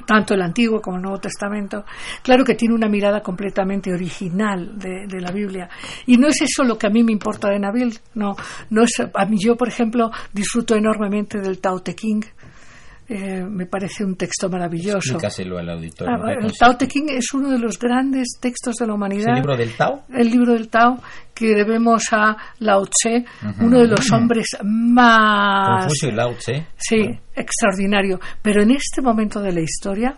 [SPEAKER 3] tanto el Antiguo como el Nuevo Testamento, claro que tiene una mirada completamente original de, la Biblia. Y no es eso lo que a mí me importa de Nabil, no, no es, a mí yo, por ejemplo, disfruto enormemente del Tao Te King, eh, me parece un texto maravilloso.
[SPEAKER 2] Explícaselo al auditorio.
[SPEAKER 3] Ah, el Tao Te Ching es uno de los grandes textos de la humanidad.
[SPEAKER 2] ¿El libro del Tao?
[SPEAKER 3] El libro del Tao, que debemos a Lao Tse, uno de los hombres más...
[SPEAKER 2] Confucio y Lao Tse.
[SPEAKER 3] Sí, extraordinario. Pero en este momento de la historia,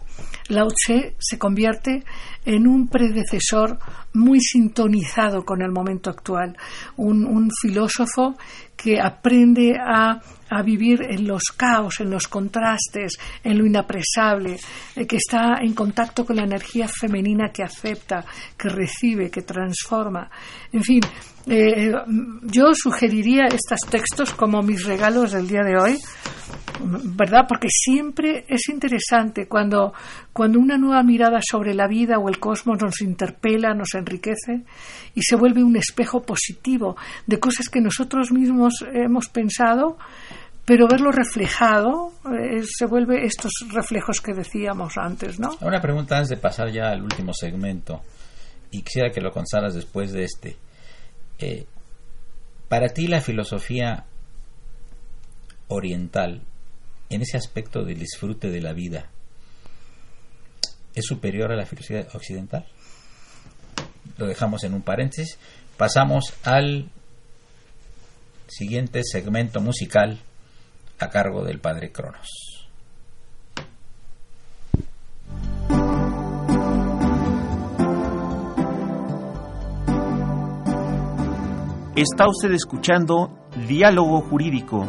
[SPEAKER 3] Lao Tse se convierte en un predecesor muy sintonizado con el momento actual. Un, un filósofo que aprende a a vivir en los caos, en los contrastes, en lo inapresable, eh, que está en contacto con la energía femenina que acepta, que recibe, que transforma. En fin, eh, yo sugeriría estos textos como mis regalos del día de hoy, ¿verdad? Porque siempre es interesante cuando, cuando una nueva mirada sobre la vida o el cosmos nos interpela, nos enriquece y se vuelve un espejo positivo de cosas que nosotros mismos hemos pensado pero verlo reflejado eh, se vuelve estos reflejos que decíamos antes, ¿no?
[SPEAKER 2] Una pregunta antes de pasar ya al último segmento y quisiera que lo contaras después de este. Eh, para ti la filosofía oriental, en ese aspecto del disfrute de la vida, ¿es superior a la filosofía occidental? Lo dejamos en un paréntesis. Pasamos al siguiente segmento musical a cargo del padre Cronos.
[SPEAKER 4] Está usted escuchando Diálogo Jurídico,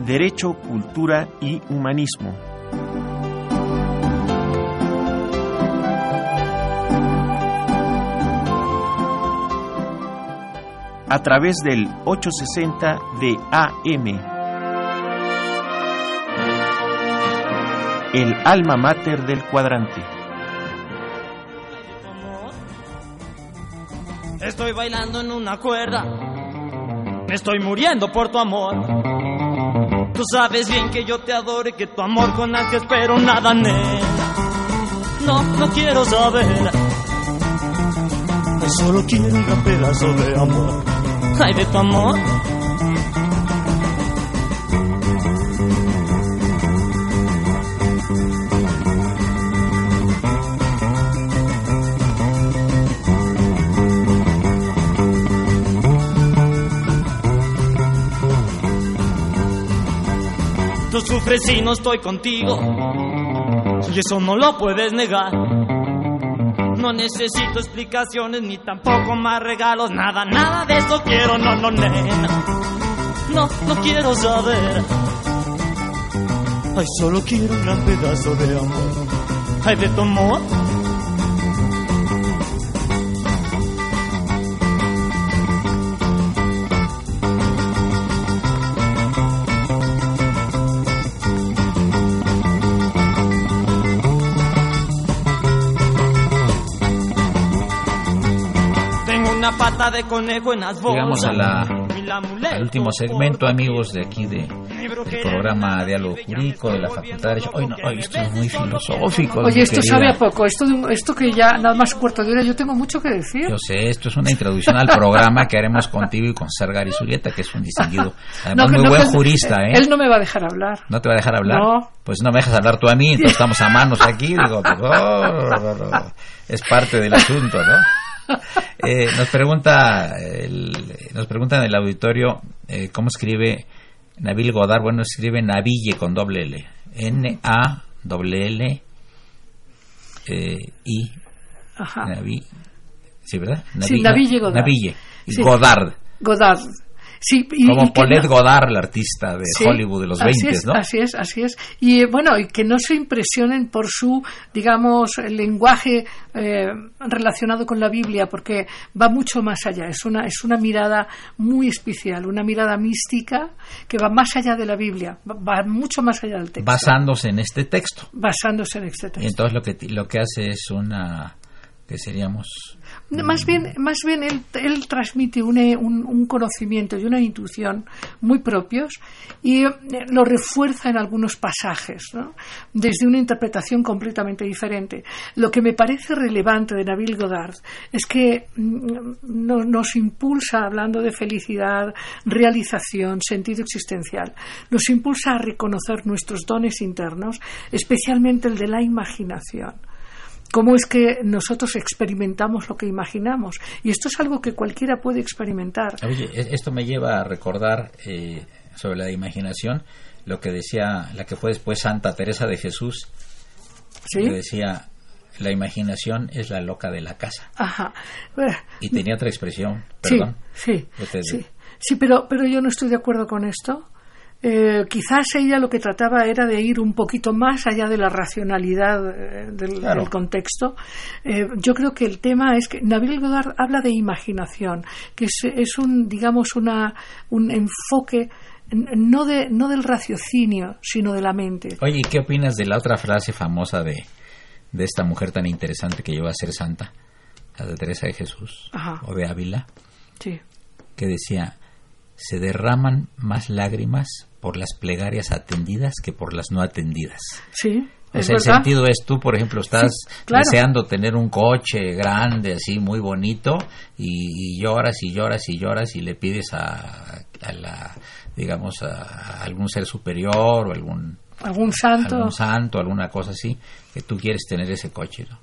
[SPEAKER 4] Derecho, Cultura y Humanismo. A través del 860 de AM el alma mater del cuadrante.
[SPEAKER 7] Estoy bailando en una cuerda, me estoy muriendo por tu amor. Tú sabes bien que yo te adoro y que tu amor con que espero nada, nena. No, no quiero saber. Solo quiero un pedazo de amor. Ay, de tu amor. Si no estoy contigo. Y eso no lo puedes negar. No necesito explicaciones ni tampoco más regalos. Nada, nada de eso quiero, no, no, nena. No, no quiero saber.
[SPEAKER 1] Ay, solo quiero un gran pedazo de amor. Ay, de tu amor. De conejo en las
[SPEAKER 2] Llegamos a la, al último segmento, amigos, de aquí de, del programa Diálogo Jurídico de la Facultad de Derecho. Hoy, no, hoy esto es muy filosófico.
[SPEAKER 3] Oye, esto
[SPEAKER 2] querida.
[SPEAKER 3] sabe a poco. Esto, de un- esto que ya nada más cuarto de hora, yo tengo mucho que decir.
[SPEAKER 2] Yo sé, esto es una introducción al programa que haremos contigo y con Sergar y Zurieta, que es un distinguido, además
[SPEAKER 3] No,
[SPEAKER 2] muy
[SPEAKER 3] no,
[SPEAKER 2] buen
[SPEAKER 3] que-
[SPEAKER 2] jurista, ¿eh?
[SPEAKER 3] Él no me va a dejar hablar.
[SPEAKER 2] ¿No te va a dejar hablar?
[SPEAKER 3] No.
[SPEAKER 2] Pues no me dejas hablar tú a mí, entonces estamos a manos aquí. Digo, pues, oh, es parte del asunto, ¿no? Eh, nos pregunta, el, nos preguntan en el auditorio eh, cómo escribe Nabil Godard. Bueno, escribe Naville con doble L. N-A doble L eh, I.
[SPEAKER 3] Ajá.
[SPEAKER 2] Navi- sí, ¿verdad?
[SPEAKER 3] Sí, Naville Godard.
[SPEAKER 2] Naville.
[SPEAKER 3] Sí.
[SPEAKER 2] Godard.
[SPEAKER 3] Godard. Sí, y,
[SPEAKER 2] Como
[SPEAKER 3] y
[SPEAKER 2] Paulette
[SPEAKER 3] no-
[SPEAKER 2] Godard, la artista de
[SPEAKER 3] Sí,
[SPEAKER 2] Hollywood de los
[SPEAKER 3] así
[SPEAKER 2] 20,
[SPEAKER 3] es,
[SPEAKER 2] ¿no?
[SPEAKER 3] Así es, así es. Y eh, bueno, y que no se impresionen por su, digamos, el lenguaje eh, relacionado con la Biblia, porque va mucho más allá. Es una, es una mirada muy especial, una mirada mística que va más allá de la Biblia, va, va mucho más allá del texto.
[SPEAKER 2] Basándose en este texto.
[SPEAKER 3] basándose en este
[SPEAKER 2] Y
[SPEAKER 3] texto.
[SPEAKER 2] entonces lo que, lo que hace es una... que seríamos?
[SPEAKER 3] Más bien, más bien él, él transmite un, eh, un- un conocimiento y una intuición muy propios y eh, lo refuerza en algunos pasajes, ¿no? desde una interpretación completamente diferente. Lo que me parece relevante de Nabil Godard es que mm, no- nos impulsa, hablando de felicidad, realización, sentido existencial, nos impulsa a reconocer nuestros dones internos, especialmente el de la imaginación cómo es que nosotros experimentamos lo que imaginamos. Y esto es algo que cualquiera puede experimentar.
[SPEAKER 2] Oye, esto me lleva a recordar eh, sobre la imaginación lo que decía la que fue después Santa Teresa de Jesús,
[SPEAKER 3] ¿Sí?
[SPEAKER 2] que decía, la imaginación es la loca de la casa.
[SPEAKER 3] Ajá.
[SPEAKER 2] Y tenía otra expresión,
[SPEAKER 3] Sí,
[SPEAKER 2] perdón.
[SPEAKER 3] sí,
[SPEAKER 2] te-
[SPEAKER 3] sí. Sí, pero, pero yo no estoy de acuerdo con esto. Eh, quizás ella lo que trataba era de ir un poquito más allá de la racionalidad eh, del,
[SPEAKER 2] Claro.
[SPEAKER 3] del contexto. Eh, yo creo que el tema es que Nabil Godard habla de imaginación, que es, es un, digamos, una, un enfoque no, de, no del raciocinio, sino de la mente.
[SPEAKER 2] Oye, ¿y qué opinas de la otra frase famosa de, de esta mujer tan interesante que llegó a ser santa, la de Teresa de Jesús,
[SPEAKER 3] Ajá.
[SPEAKER 2] o de Ávila,
[SPEAKER 3] Sí.
[SPEAKER 2] que decía, se derraman más lágrimas por las plegarias atendidas que por las no atendidas.
[SPEAKER 3] Sí,
[SPEAKER 2] O
[SPEAKER 3] es
[SPEAKER 2] sea, el
[SPEAKER 3] verdad.
[SPEAKER 2] sentido es tú, por ejemplo, estás
[SPEAKER 3] Sí, claro.
[SPEAKER 2] deseando tener un coche grande, así muy bonito, y, y lloras y lloras y lloras y le pides a, a la, digamos, a, a algún ser superior o algún,
[SPEAKER 3] Algún santo.
[SPEAKER 2] algún santo, alguna cosa así, que tú quieres tener ese coche, ¿no?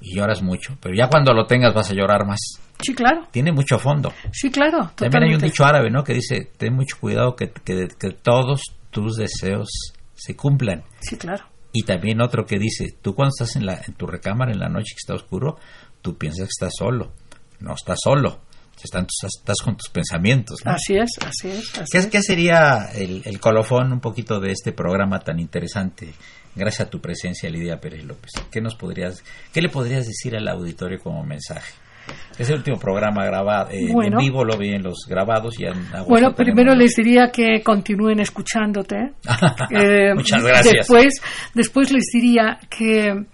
[SPEAKER 2] Y lloras mucho, pero ya cuando lo tengas vas a llorar más.
[SPEAKER 3] Sí, claro.
[SPEAKER 2] Tiene mucho fondo.
[SPEAKER 3] Sí, claro.
[SPEAKER 2] También hay un
[SPEAKER 3] totalmente.
[SPEAKER 2] dicho árabe, ¿no? Que dice, ten mucho cuidado que, que, que todos tus deseos se cumplan.
[SPEAKER 3] Sí, claro.
[SPEAKER 2] Y también otro que dice, tú cuando estás en, la, en tu recámara en la noche que está oscuro, tú piensas que estás solo. No estás solo. Estás, estás con tus pensamientos. ¿no?
[SPEAKER 3] Así es, así es. así
[SPEAKER 2] ¿Qué,
[SPEAKER 3] es.
[SPEAKER 2] qué sería el, el colofón un poquito de este programa tan interesante? Gracias a tu presencia, Lidia Pérez López. ¿Qué, nos podrías, ¿Qué le podrías decir al auditorio como mensaje? Es el último programa grabado eh,
[SPEAKER 3] Bueno.
[SPEAKER 2] en vivo, lo vi en los grabados y en
[SPEAKER 3] Bueno, primero
[SPEAKER 2] tenemos-
[SPEAKER 3] les diría que continúen escuchándote. Eh,
[SPEAKER 2] Muchas gracias.
[SPEAKER 3] Después, después les diría que,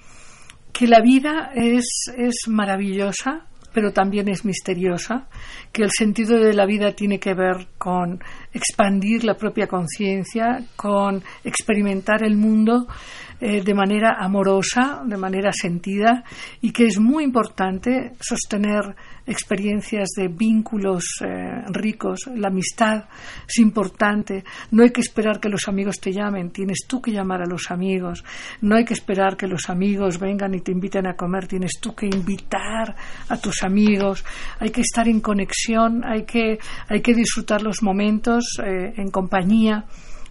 [SPEAKER 3] que la vida es, es maravillosa, pero también es misteriosa, que el sentido de la vida tiene que ver con expandir la propia conciencia, con experimentar el mundo eh, de manera amorosa, de manera sentida, y que es muy importante sostener experiencias de vínculos eh, ricos. La amistad es importante. No hay que esperar que los amigos te llamen, tienes tú que llamar a los amigos. No hay que esperar que los amigos vengan y te inviten a comer, tienes tú que invitar a tus amigos. Hay que estar en conexión, hay que, hay que disfrutar los momentos eh, en compañía.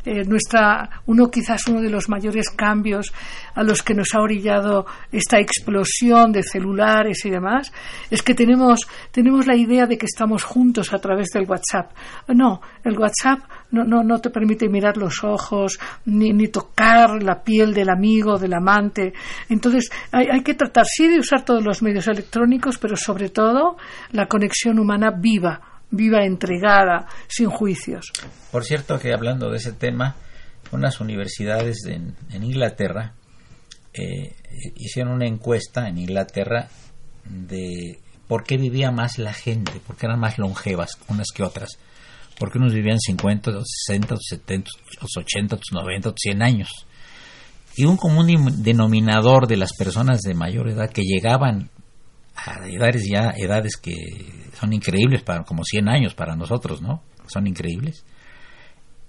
[SPEAKER 3] Eh, nuestra, uno quizás uno de los mayores cambios a los que nos ha orillado esta explosión de celulares y demás, es que tenemos, tenemos la idea de que estamos juntos a través del WhatsApp. No, el WhatsApp no, no, no te permite mirar los ojos, ni, ni tocar la piel del amigo, del amante. Entonces, hay, hay que tratar, sí, de usar todos los medios electrónicos, pero sobre todo la conexión humana viva, viva, entregada, sin juicios.
[SPEAKER 2] Por cierto, que hablando de ese tema, unas universidades en, Inglaterra eh, hicieron una encuesta en Inglaterra de por qué vivía más la gente, por qué eran más longevas unas que otras, por qué unos vivían 50, 60, 70, 80, 90, 100 años. Y un común denominador de las personas de mayor edad que llegaban a edades ya, edades que son increíbles, para como 100 años para nosotros, ¿no? Son increíbles,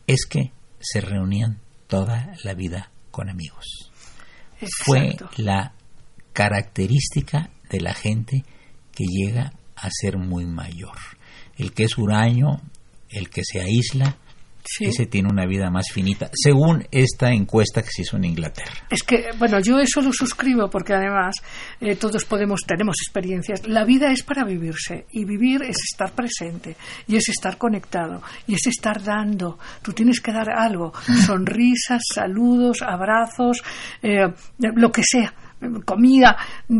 [SPEAKER 2] es que se reunían toda la vida con amigos. Fue la característica de la gente que llega a ser muy mayor. El que es huraño, el que se aísla, ese tiene una vida más finita, según esta encuesta que se hizo en Inglaterra.
[SPEAKER 3] Es que, bueno, yo eso lo suscribo porque además eh, todos podemos, tenemos experiencias. La vida es para vivirse y vivir es estar presente y es estar conectado y es estar dando. Tú tienes que dar algo, sonrisas, saludos, abrazos, eh, lo que sea comida,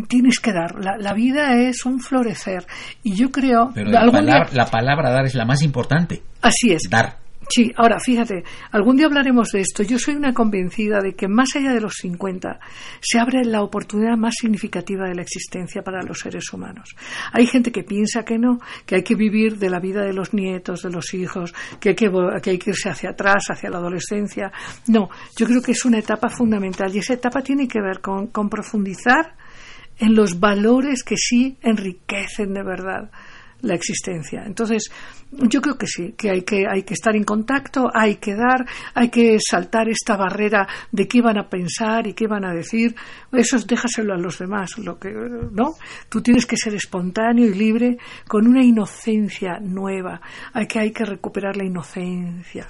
[SPEAKER 3] tienes que dar. La, la, vida es un florecer. Y yo creo.
[SPEAKER 2] Pero la, palabra, la palabra dar es la más importante.
[SPEAKER 3] Así es.
[SPEAKER 2] Dar.
[SPEAKER 3] Sí, ahora fíjate, algún día hablaremos de esto. Yo soy una convencida de que más allá de los 50 se abre la oportunidad más significativa de la existencia para los seres humanos. Hay gente que piensa que no, que hay que vivir de la vida de los nietos, de los hijos, que hay que, que, hay que irse hacia atrás, hacia la adolescencia. No, yo creo que es una etapa fundamental y esa etapa tiene que ver con, con profundizar en los valores que sí enriquecen de verdad la existencia. Entonces, yo creo que sí, que hay que, hay que estar en contacto, hay que dar, hay que saltar esta barrera de qué van a pensar y qué van a decir. Eso déjaselo a los demás, lo que, ¿no? Tú tienes que ser espontáneo y libre con una inocencia nueva. Hay que, hay que recuperar la inocencia.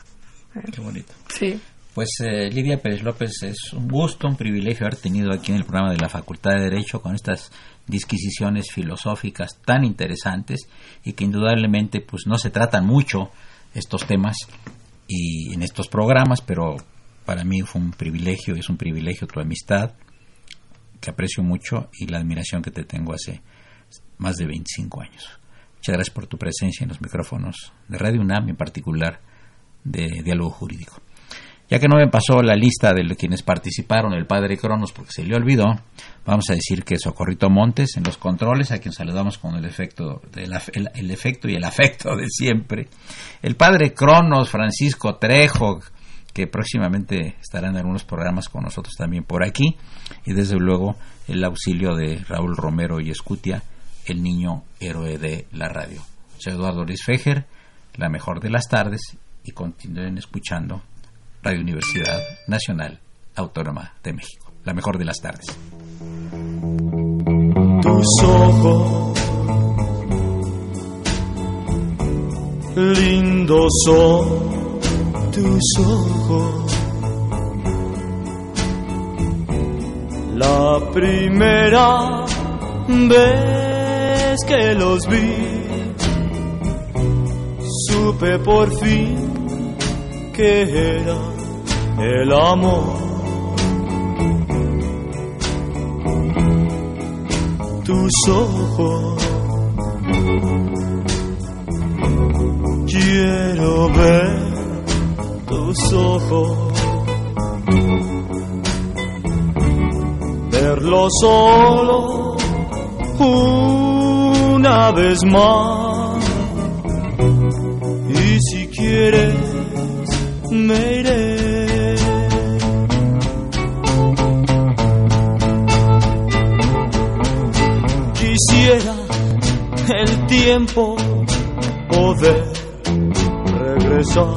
[SPEAKER 2] Qué bonito.
[SPEAKER 3] Sí.
[SPEAKER 2] Pues eh, Lidia Pérez López, es un gusto, un privilegio haber tenido aquí en el programa de la Facultad de Derecho con estas disquisiciones filosóficas tan interesantes y que indudablemente pues no se tratan mucho estos temas y en estos programas, pero para mí fue un privilegio, es un privilegio tu amistad que aprecio mucho y la admiración que te tengo hace más de 25 años. Muchas gracias por tu presencia en los micrófonos de Radio UNAM, en particular de Diálogo Jurídico. Ya que no me pasó la lista de quienes participaron, el padre Cronos, porque se le olvidó, vamos a decir que Socorrito Montes en los controles, a quien saludamos con el efecto, el, efecto y el afecto de siempre. El padre Cronos, Francisco Trejo, que próximamente estarán en algunos programas con nosotros también por aquí. Y desde luego el auxilio de Raúl Romero y Escutia, el niño héroe de la radio. Soy Eduardo Luis Fejer, la mejor de las tardes, y continúen escuchando Radio Universidad Nacional Autónoma de México. La mejor de las tardes.
[SPEAKER 1] Tus ojos, lindos son tus ojos. La primera vez que los vi, supe por fin que era el amor. Tus ojos, quiero ver tus ojos, verlo solo una vez más. Y si quieres, me iré. El tiempo poder regresar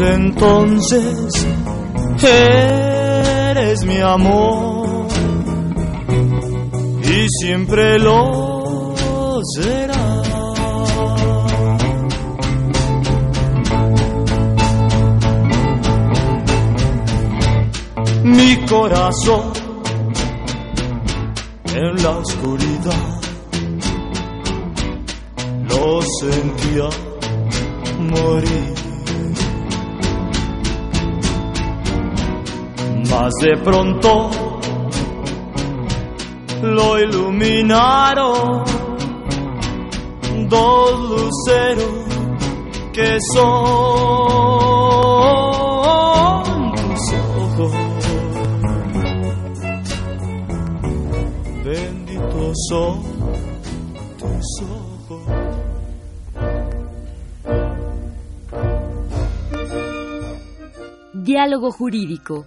[SPEAKER 1] entonces eres mi amor y siempre lo será. Mi corazón en la oscuridad lo sentía morir. Mas de pronto lo iluminaron dos luceros que son tus ojos. Benditos son tus ojos.
[SPEAKER 9] Diálogo Jurídico